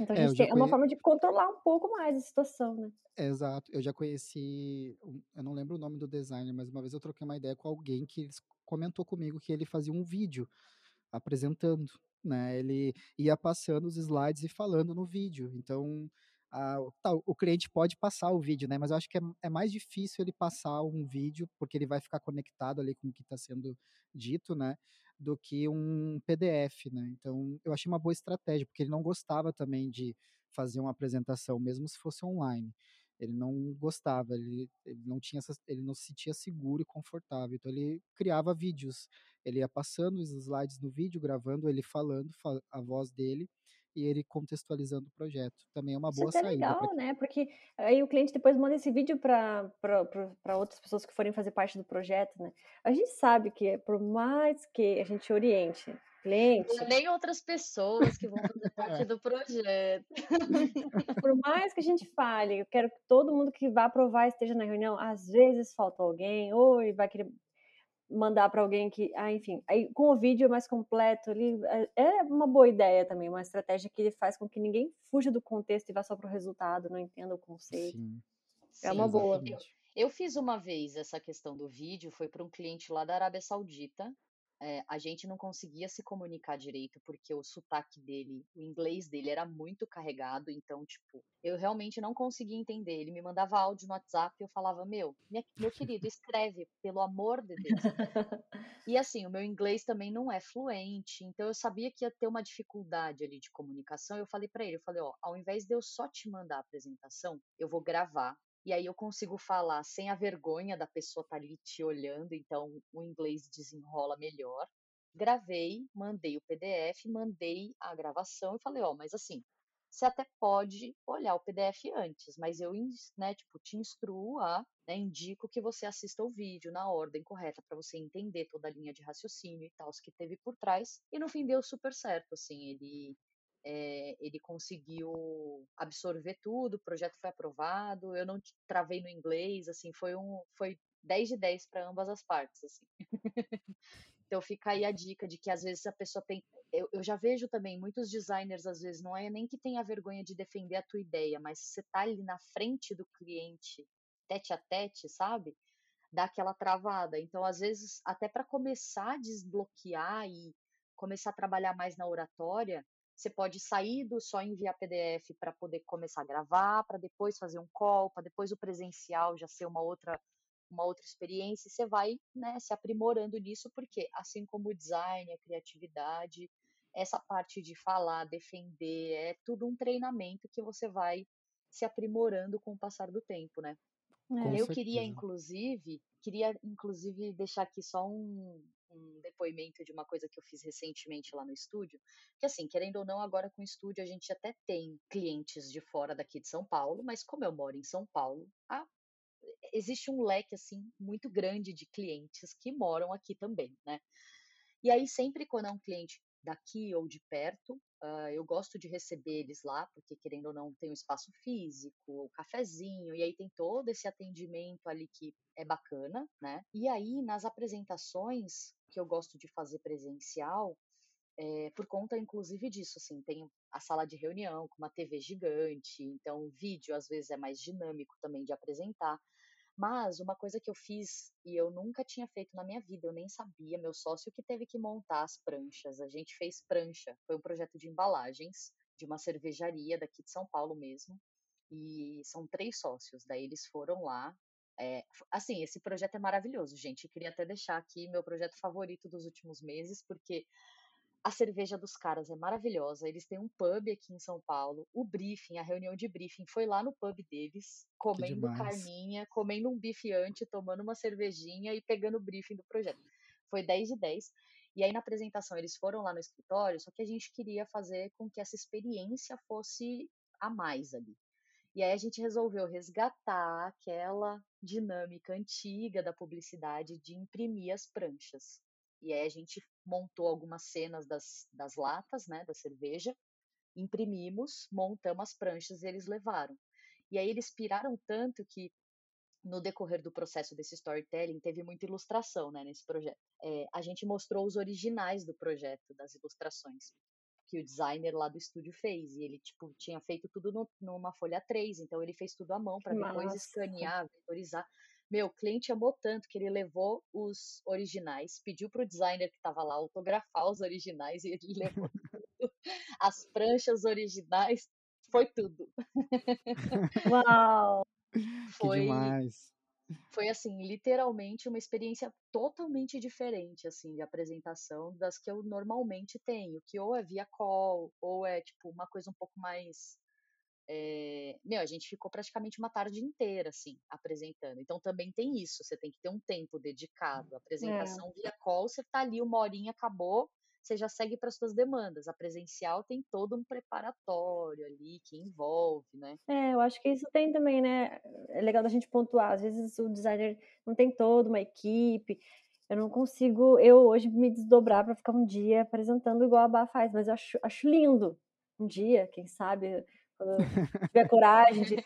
Então a É, gente já tem é uma conhe... forma de controlar um pouco mais a situação, né? Exato, eu já conheci, eu não lembro o nome do designer, mas uma vez eu troquei uma ideia com alguém que comentou comigo que ele fazia um vídeo apresentando, né? Ele ia passando os slides e falando no vídeo. Então, tá, o cliente pode passar o vídeo, né? Mas eu acho que é, é, mais difícil ele passar um vídeo, porque ele vai ficar conectado ali com o que está sendo dito, né? Do que um PDF, né? Então, eu achei uma boa estratégia, porque ele não gostava também de fazer uma apresentação, mesmo se fosse online. Ele não gostava, ele, ele não tinha essa, ele não se sentia seguro e confortável. Então ele criava vídeos ele ia passando os slides no vídeo, gravando ele falando a voz dele e ele contextualizando o projeto. Também é uma Isso é boa saída. legal, né? Porque aí o cliente depois manda esse vídeo para outras pessoas que forem fazer parte do projeto, né? A gente sabe que por mais que a gente oriente cliente. Nem outras pessoas que vão fazer parte do projeto. Por mais que a gente fale, eu quero que todo mundo que vá aprovar esteja na reunião. Às vezes falta alguém, ou vai querer mandar para alguém que, ah, enfim, aí com o vídeo mais completo ali, é uma boa ideia também, uma estratégia que faz com que ninguém fuja do contexto e vá só para o resultado, não entenda o conceito. Sim. É uma Sim, boa. Eu, eu, fiz uma vez essa questão do vídeo, foi para um cliente lá da Arábia Saudita, é, a gente não conseguia se comunicar direito porque o sotaque dele, o inglês dele era muito carregado, então, tipo, eu realmente não conseguia entender. Ele me mandava áudio no WhatsApp e eu falava, meu, minha, meu querido, escreve, pelo amor de Deus. e assim, o meu inglês também não é fluente, então eu sabia que ia ter uma dificuldade ali de comunicação. Eu falei para ele, eu falei, ó, ao invés de eu só te mandar a apresentação, eu vou gravar e aí eu consigo falar sem a vergonha da pessoa estar tá ali te olhando, então o inglês desenrola melhor. Gravei, mandei o PDF, mandei a gravação e falei, ó, oh, mas assim, você até pode olhar o PDF antes, mas eu, né, tipo, te instruo a, né, indico que você assista o vídeo na ordem correta para você entender toda a linha de raciocínio e tal, que teve por trás. E no fim deu super certo, assim, ele é, ele conseguiu absorver tudo, o projeto foi aprovado, eu não travei no inglês, assim, foi um foi 10 de 10 para ambas as partes, assim. então fica aí a dica de que às vezes a pessoa tem eu, eu, já vejo também muitos designers às vezes não é nem que tenha vergonha de defender a tua ideia, mas você tá ali na frente do cliente, tete a tete, sabe? Dá aquela travada. Então, às vezes, até para começar a desbloquear e começar a trabalhar mais na oratória, você pode sair do só enviar PDF para poder começar a gravar, para depois fazer um call, para depois o presencial já ser uma outra uma outra experiência, e você vai né, se aprimorando nisso, porque assim como o design, a criatividade, essa parte de falar, defender, é tudo um treinamento que você vai se aprimorando com o passar do tempo, né? Com eu certeza. queria, inclusive, queria inclusive deixar aqui só um, um depoimento de uma coisa que eu fiz recentemente lá no estúdio, que assim, querendo ou não, agora com o estúdio a gente até tem clientes de fora daqui de São Paulo, mas como eu moro em São Paulo, a, existe um leque assim muito grande de clientes que moram aqui também, né? E aí sempre quando é um cliente daqui ou de perto, uh, eu gosto de receber eles lá, porque querendo ou não tem um espaço físico, o cafezinho, e aí tem todo esse atendimento ali que é bacana, né? E aí nas apresentações que eu gosto de fazer presencial, é, por conta inclusive disso, assim, tem a sala de reunião com uma TV gigante, então o vídeo às vezes é mais dinâmico também de apresentar. Mas uma coisa que eu fiz e eu nunca tinha feito na minha vida, eu nem sabia, meu sócio que teve que montar as pranchas. A gente fez prancha, foi um projeto de embalagens de uma cervejaria daqui de São Paulo mesmo. E são três sócios, daí eles foram lá. É, assim, esse projeto é maravilhoso, gente. Eu queria até deixar aqui meu projeto favorito dos últimos meses, porque a cerveja dos caras é maravilhosa. Eles têm um pub aqui em São Paulo. O briefing, a reunião de briefing foi lá no pub deles, comendo carninha, comendo um bife antes, tomando uma cervejinha e pegando o briefing do projeto. Foi 10 de 10. E aí na apresentação eles foram lá no escritório, só que a gente queria fazer com que essa experiência fosse a mais ali. E aí a gente resolveu resgatar aquela dinâmica antiga da publicidade de imprimir as pranchas. E aí a gente montou algumas cenas das, das latas, né, da cerveja, imprimimos, montamos as pranchas e eles levaram. E aí eles piraram tanto que no decorrer do processo desse storytelling teve muita ilustração, né, nesse projeto. É, a gente mostrou os originais do projeto, das ilustrações que o designer lá do estúdio fez. E ele, tipo, tinha feito tudo no, numa folha 3, então ele fez tudo à mão para depois escanear, vetorizar. Meu, o cliente amou tanto que ele levou os originais, pediu para o designer que estava lá autografar os originais e ele levou tudo. As pranchas originais, foi tudo. Uau! Foi, que demais. Foi assim, literalmente uma experiência totalmente diferente assim de apresentação das que eu normalmente tenho, que ou é via call, ou é tipo uma coisa um pouco mais é, meu, a gente ficou praticamente uma tarde inteira, assim, apresentando. Então também tem isso, você tem que ter um tempo dedicado. A é. apresentação é. via call, você tá ali, uma horinha acabou, você já segue para suas demandas. A presencial tem todo um preparatório ali que envolve, né? É, eu acho que isso tem também, né? É legal da gente pontuar. Às vezes o designer não tem toda uma equipe. Eu não consigo, eu hoje me desdobrar para ficar um dia apresentando igual a Bá faz, mas eu acho, acho lindo um dia, quem sabe quando tiver coragem de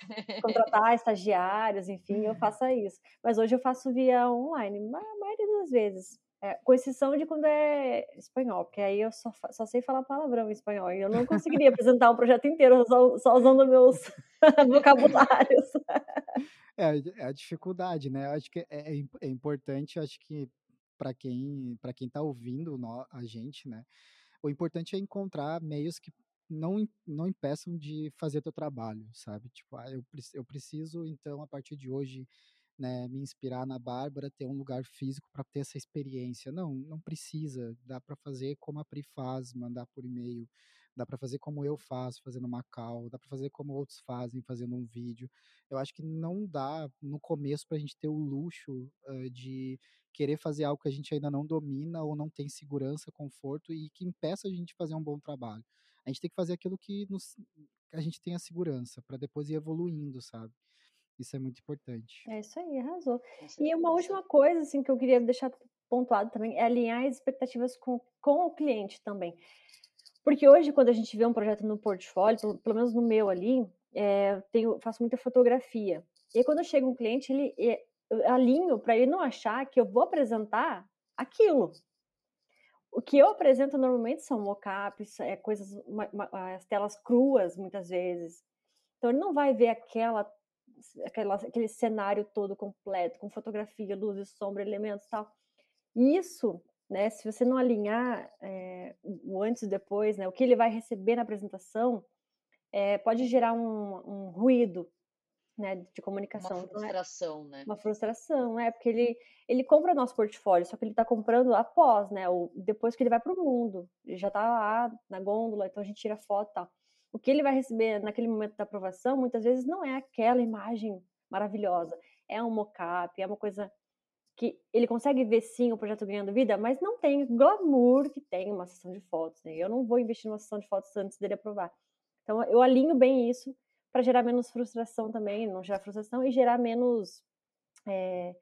contratar estagiários, enfim, eu faça isso. Mas hoje eu faço via online, a maioria das vezes. É, com exceção de quando é espanhol, porque aí eu só, só sei falar palavrão em espanhol. E eu não conseguiria apresentar um projeto inteiro só, só usando meus vocabulários. É, é, a dificuldade, né? Eu acho que é, é, é importante, acho que para quem para quem está ouvindo a gente, né? O importante é encontrar meios que não, não impeçam de fazer teu trabalho, sabe? Tipo, ah, eu, eu preciso, então, a partir de hoje, né, me inspirar na Bárbara, ter um lugar físico para ter essa experiência. Não, não precisa. Dá para fazer como a Pri faz, mandar por e-mail. Dá para fazer como eu faço, fazendo uma call. Dá para fazer como outros fazem, fazendo um vídeo. Eu acho que não dá, no começo, para a gente ter o luxo uh, de querer fazer algo que a gente ainda não domina ou não tem segurança, conforto e que impeça a gente fazer um bom trabalho. A gente tem que fazer aquilo que, nos, que a gente tenha segurança, para depois ir evoluindo, sabe? Isso é muito importante. É isso aí, arrasou. E uma última coisa, assim, que eu queria deixar pontuado também, é alinhar as expectativas com, com o cliente também. Porque hoje, quando a gente vê um projeto no portfólio, pelo, pelo menos no meu ali, é, tenho, faço muita fotografia. E aí, quando chega um cliente, ele é, eu alinho para ele não achar que eu vou apresentar aquilo. O que eu apresento normalmente são mockups, é, coisas, uma, uma, as telas cruas, muitas vezes. Então, ele não vai ver aquela, aquela, aquele cenário todo completo, com fotografia, luzes, sombra, elementos e tal. Isso, né, se você não alinhar é, o antes e depois, né, o que ele vai receber na apresentação, é, pode gerar um, um ruído né, de comunicação. Uma frustração, né? Uma frustração, é, porque ele, ele compra nosso portfólio, só que ele está comprando após, né, ou depois que ele vai para o mundo, ele já está lá na gôndola, então a gente tira foto e tal. O que ele vai receber naquele momento da aprovação, muitas vezes não é aquela imagem maravilhosa, é um mock-up, é uma coisa que ele consegue ver sim o projeto ganhando vida, mas não tem glamour que tem uma sessão de fotos, né? Eu não vou investir numa sessão de fotos antes dele aprovar. Então eu alinho bem isso para gerar menos frustração também, não gerar frustração e gerar menos é,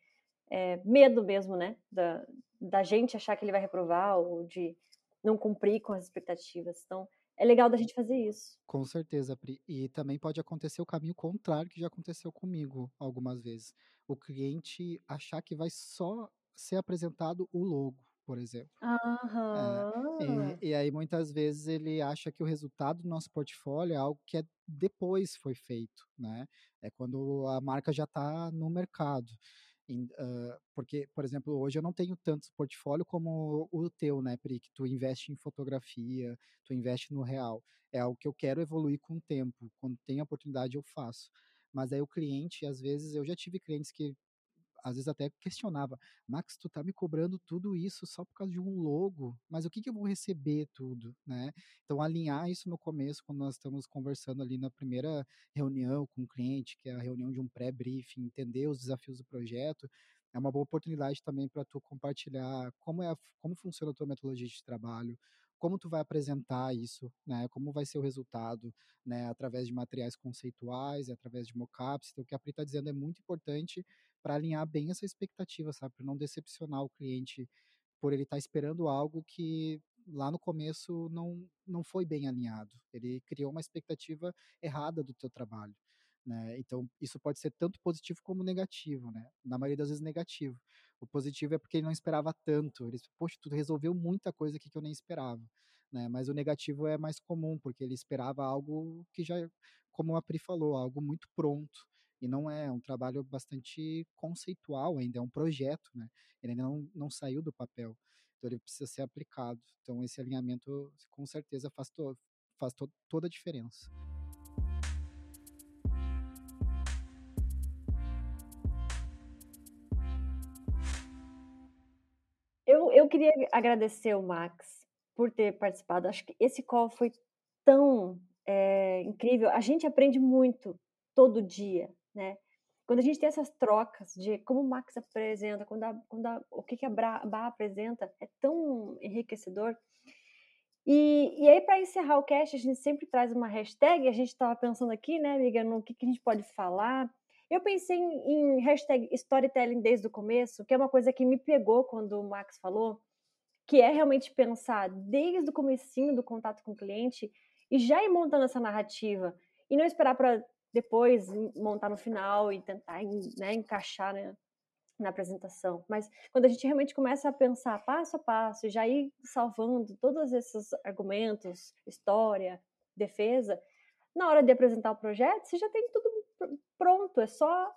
é, medo mesmo, né? Da, da gente achar que ele vai reprovar ou de não cumprir com as expectativas. Então, é legal da gente fazer isso. Com certeza, Pri. E também pode acontecer o caminho contrário que já aconteceu comigo algumas vezes. O cliente achar que vai só ser apresentado o logo, por exemplo. Aham. É, e, e aí muitas vezes ele acha que o resultado do nosso portfólio é algo que é depois foi feito, né? É quando a marca já está no mercado. Em, uh, porque, por exemplo, hoje eu não tenho tantos portfólio como o teu, né, Pri? Que tu investe em fotografia, tu investe no real. É algo que eu quero evoluir com o tempo. Quando tem a oportunidade, eu faço. Mas aí o cliente, às vezes, eu já tive clientes que às vezes até questionava, Max, tu tá me cobrando tudo isso só por causa de um logo, mas o que, que eu vou receber tudo, né? Então alinhar isso no começo, quando nós estamos conversando ali na primeira reunião com o cliente, que é a reunião de um pré-briefing, entender os desafios do projeto, é uma boa oportunidade também para tu compartilhar como é como funciona a tua metodologia de trabalho, como tu vai apresentar isso, né? Como vai ser o resultado, né? Através de materiais conceituais, através de mockups. Então, o que a Pri está dizendo é muito importante para alinhar bem essa expectativa, sabe? Para não decepcionar o cliente por ele estar tá esperando algo que lá no começo não, não foi bem alinhado. Ele criou uma expectativa errada do teu trabalho. Né? Então, isso pode ser tanto positivo como negativo, né? Na maioria das vezes negativo. O positivo é porque ele não esperava tanto. Ele, poxa, tu resolveu muita coisa aqui que eu nem esperava. Né? Mas o negativo é mais comum, porque ele esperava algo que já, como a Pri falou, algo muito pronto. E não é, é um trabalho bastante conceitual ainda, é um projeto, né? Ele ainda não, não saiu do papel. Então ele precisa ser aplicado. Então esse alinhamento com certeza faz, to, faz to, toda a diferença. Eu, eu queria agradecer o Max por ter participado. Acho que esse call foi tão é, incrível. A gente aprende muito todo dia, né? Quando a gente tem essas trocas de como o Max apresenta, quando a, quando a, o que, que a Bá apresenta, é tão enriquecedor. E, e aí, para encerrar o cast, a gente sempre traz uma hashtag. A gente estava pensando aqui, né, amiga, no que, que a gente pode falar. Eu pensei em, em hashtag storytelling desde o começo, que é uma coisa que me pegou quando o Max falou, que é realmente pensar desde o comecinho do contato com o cliente e já ir montando essa narrativa e não esperar para depois montar no final e tentar né, encaixar né, na apresentação. Mas quando a gente realmente começa a pensar passo a passo já ir salvando todos esses argumentos, história, defesa, na hora de apresentar o projeto, você já tem tudo pronto, é só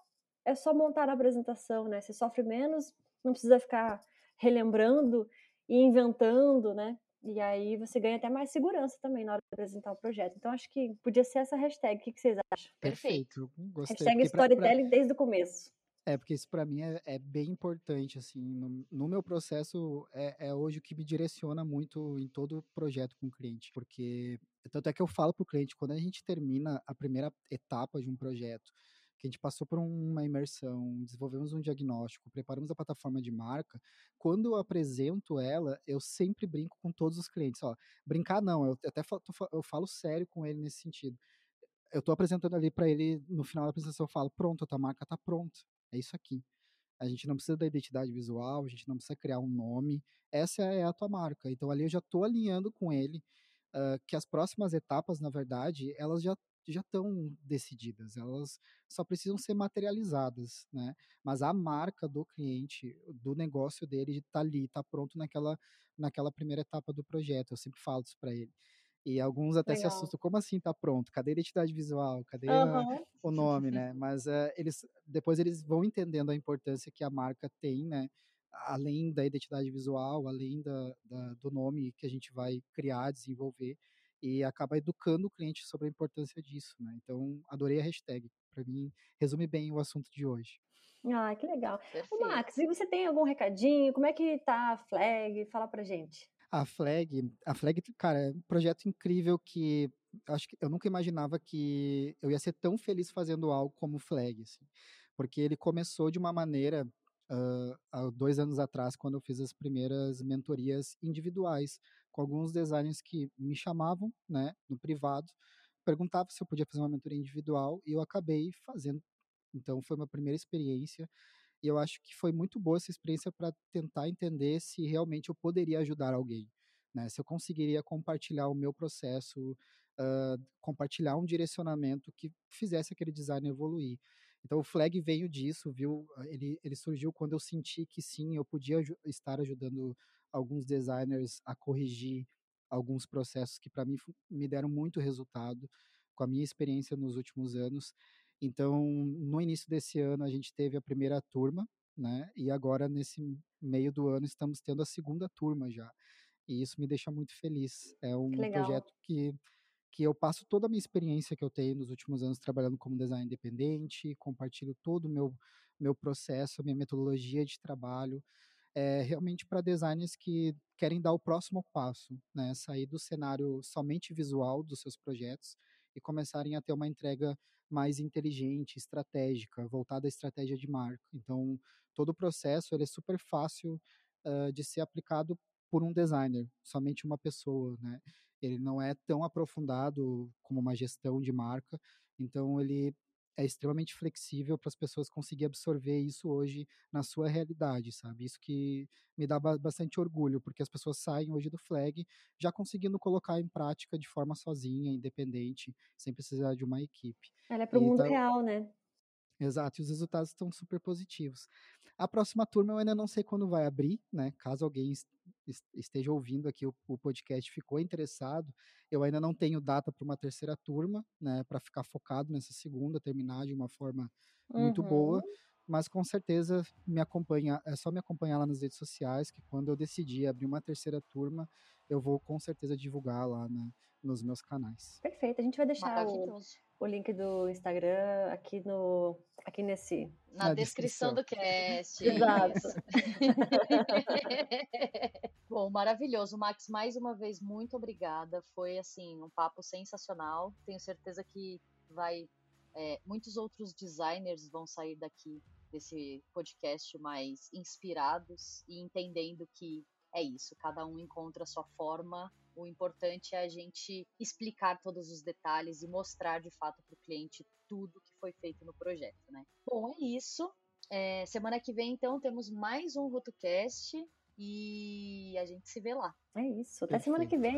é só montar a apresentação, né? Você sofre menos, não precisa ficar relembrando e inventando, né? E aí você ganha até mais segurança também na hora de apresentar o projeto. Então acho que podia ser essa hashtag. O que, vocês acham? Perfeito. Gostei. Hashtag storytelling pra... desde o começo. É, porque isso para mim é, é, bem importante, assim, no, no meu processo é, é, hoje o que me direciona muito em todo projeto com o cliente, porque tanto é que eu falo para o cliente, quando a gente termina a primeira etapa de um projeto, que a gente passou por uma imersão, desenvolvemos um diagnóstico, preparamos a plataforma de marca, quando eu apresento ela, eu sempre brinco com todos os clientes, ó, brincar não, eu até falo, eu falo sério com ele nesse sentido, eu estou apresentando ali para ele, no final da apresentação eu falo, pronto, a tua marca está pronta, é isso aqui. A gente não precisa da identidade visual, a gente não precisa criar um nome. Essa é a tua marca. Então ali eu já estou alinhando com ele uh, que as próximas etapas, na verdade, elas já já estão decididas, elas só precisam ser materializadas, né? Mas a marca do cliente, do negócio dele, está ali, está pronto naquela, naquela primeira etapa do projeto. Eu sempre falo isso para ele. E alguns até Legal. se assustam, como assim tá pronto? Cadê a identidade visual? Cadê uhum. a, o nome, né? Mas uh, eles depois eles vão entendendo a importância que a marca tem, né? Além da identidade visual, além da, da, do nome que a gente vai criar, desenvolver, e acaba educando o cliente sobre a importância disso, né? Então, adorei a hashtag. Para mim, resume bem o assunto de hoje. Ah, que legal. Ô, Max, e você tem algum recadinho? Como é que tá a flag? Fala pra gente. A Flag, a Flag, cara, é um projeto incrível que acho que eu nunca imaginava que eu ia ser tão feliz fazendo algo como Flag, assim, porque ele começou de uma maneira uh, há dois anos atrás, quando eu fiz as primeiras mentorias individuais com alguns designers que me chamavam, né, no privado, perguntavam se eu podia fazer uma mentoria individual e eu acabei fazendo. Então foi uma primeira experiência E eu acho que foi muito boa essa experiência para tentar entender se realmente eu poderia ajudar alguém, né? Se eu conseguiria compartilhar o meu processo, uh, compartilhar um direcionamento que fizesse aquele design evoluir. Então o flag veio disso, viu? Ele, ele surgiu quando eu senti que sim, eu podia estar ajudando alguns designers a corrigir alguns processos que para mim me deram muito resultado com a minha experiência nos últimos anos. Então, no início desse ano a gente teve a primeira turma, né? E agora nesse meio do ano estamos tendo a segunda turma já. E isso me deixa muito feliz. É um que projeto que que eu passo toda a minha experiência que eu tenho nos últimos anos trabalhando como design independente, compartilho todo o meu meu processo, minha metodologia de trabalho, é, realmente para designers que querem dar o próximo passo, né? Sair do cenário somente visual dos seus projetos e começarem a ter uma entrega mais inteligente, estratégica, voltada à estratégia de marca. Então, todo o processo ele é super fácil uh, de ser aplicado por um designer, somente uma pessoa, né? Ele não é tão aprofundado como uma gestão de marca, então ele é extremamente flexível para as pessoas conseguirem absorver isso hoje na sua realidade, sabe? Isso que me dá bastante orgulho, porque as pessoas saem hoje do flag já conseguindo colocar em prática de forma sozinha, independente, sem precisar de uma equipe. Ela é para o mundo tá... real, né? Exato, e os resultados estão super positivos. A próxima turma eu ainda não sei quando vai abrir, né? Caso alguém esteja ouvindo aqui o, o podcast ficou interessado, eu ainda não tenho data para uma terceira turma, né? Para ficar focado nessa segunda, terminar de uma forma muito uhum. boa. Mas com certeza me acompanha, é só me acompanhar lá nas redes sociais, que quando eu decidir abrir uma terceira turma, eu vou com certeza divulgar lá na, nos meus canais. Perfeito, a gente vai deixar o, o link do Instagram aqui no aqui nesse na, na descrição, descrição, do cast. Exato. Bom, maravilhoso, Max. Mais uma vez muito obrigada. Foi assim um papo sensacional. Tenho certeza que vai é, muitos outros designers vão sair daqui desse podcast mais inspirados e entendendo que é isso, cada um encontra a sua forma. O importante é a gente explicar todos os detalhes e mostrar de fato para o cliente tudo que foi feito no projeto, né? Bom, é isso. É, semana que vem, então, temos mais um RotoCast e a gente se vê lá. É isso. Até Perfeito. semana que vem.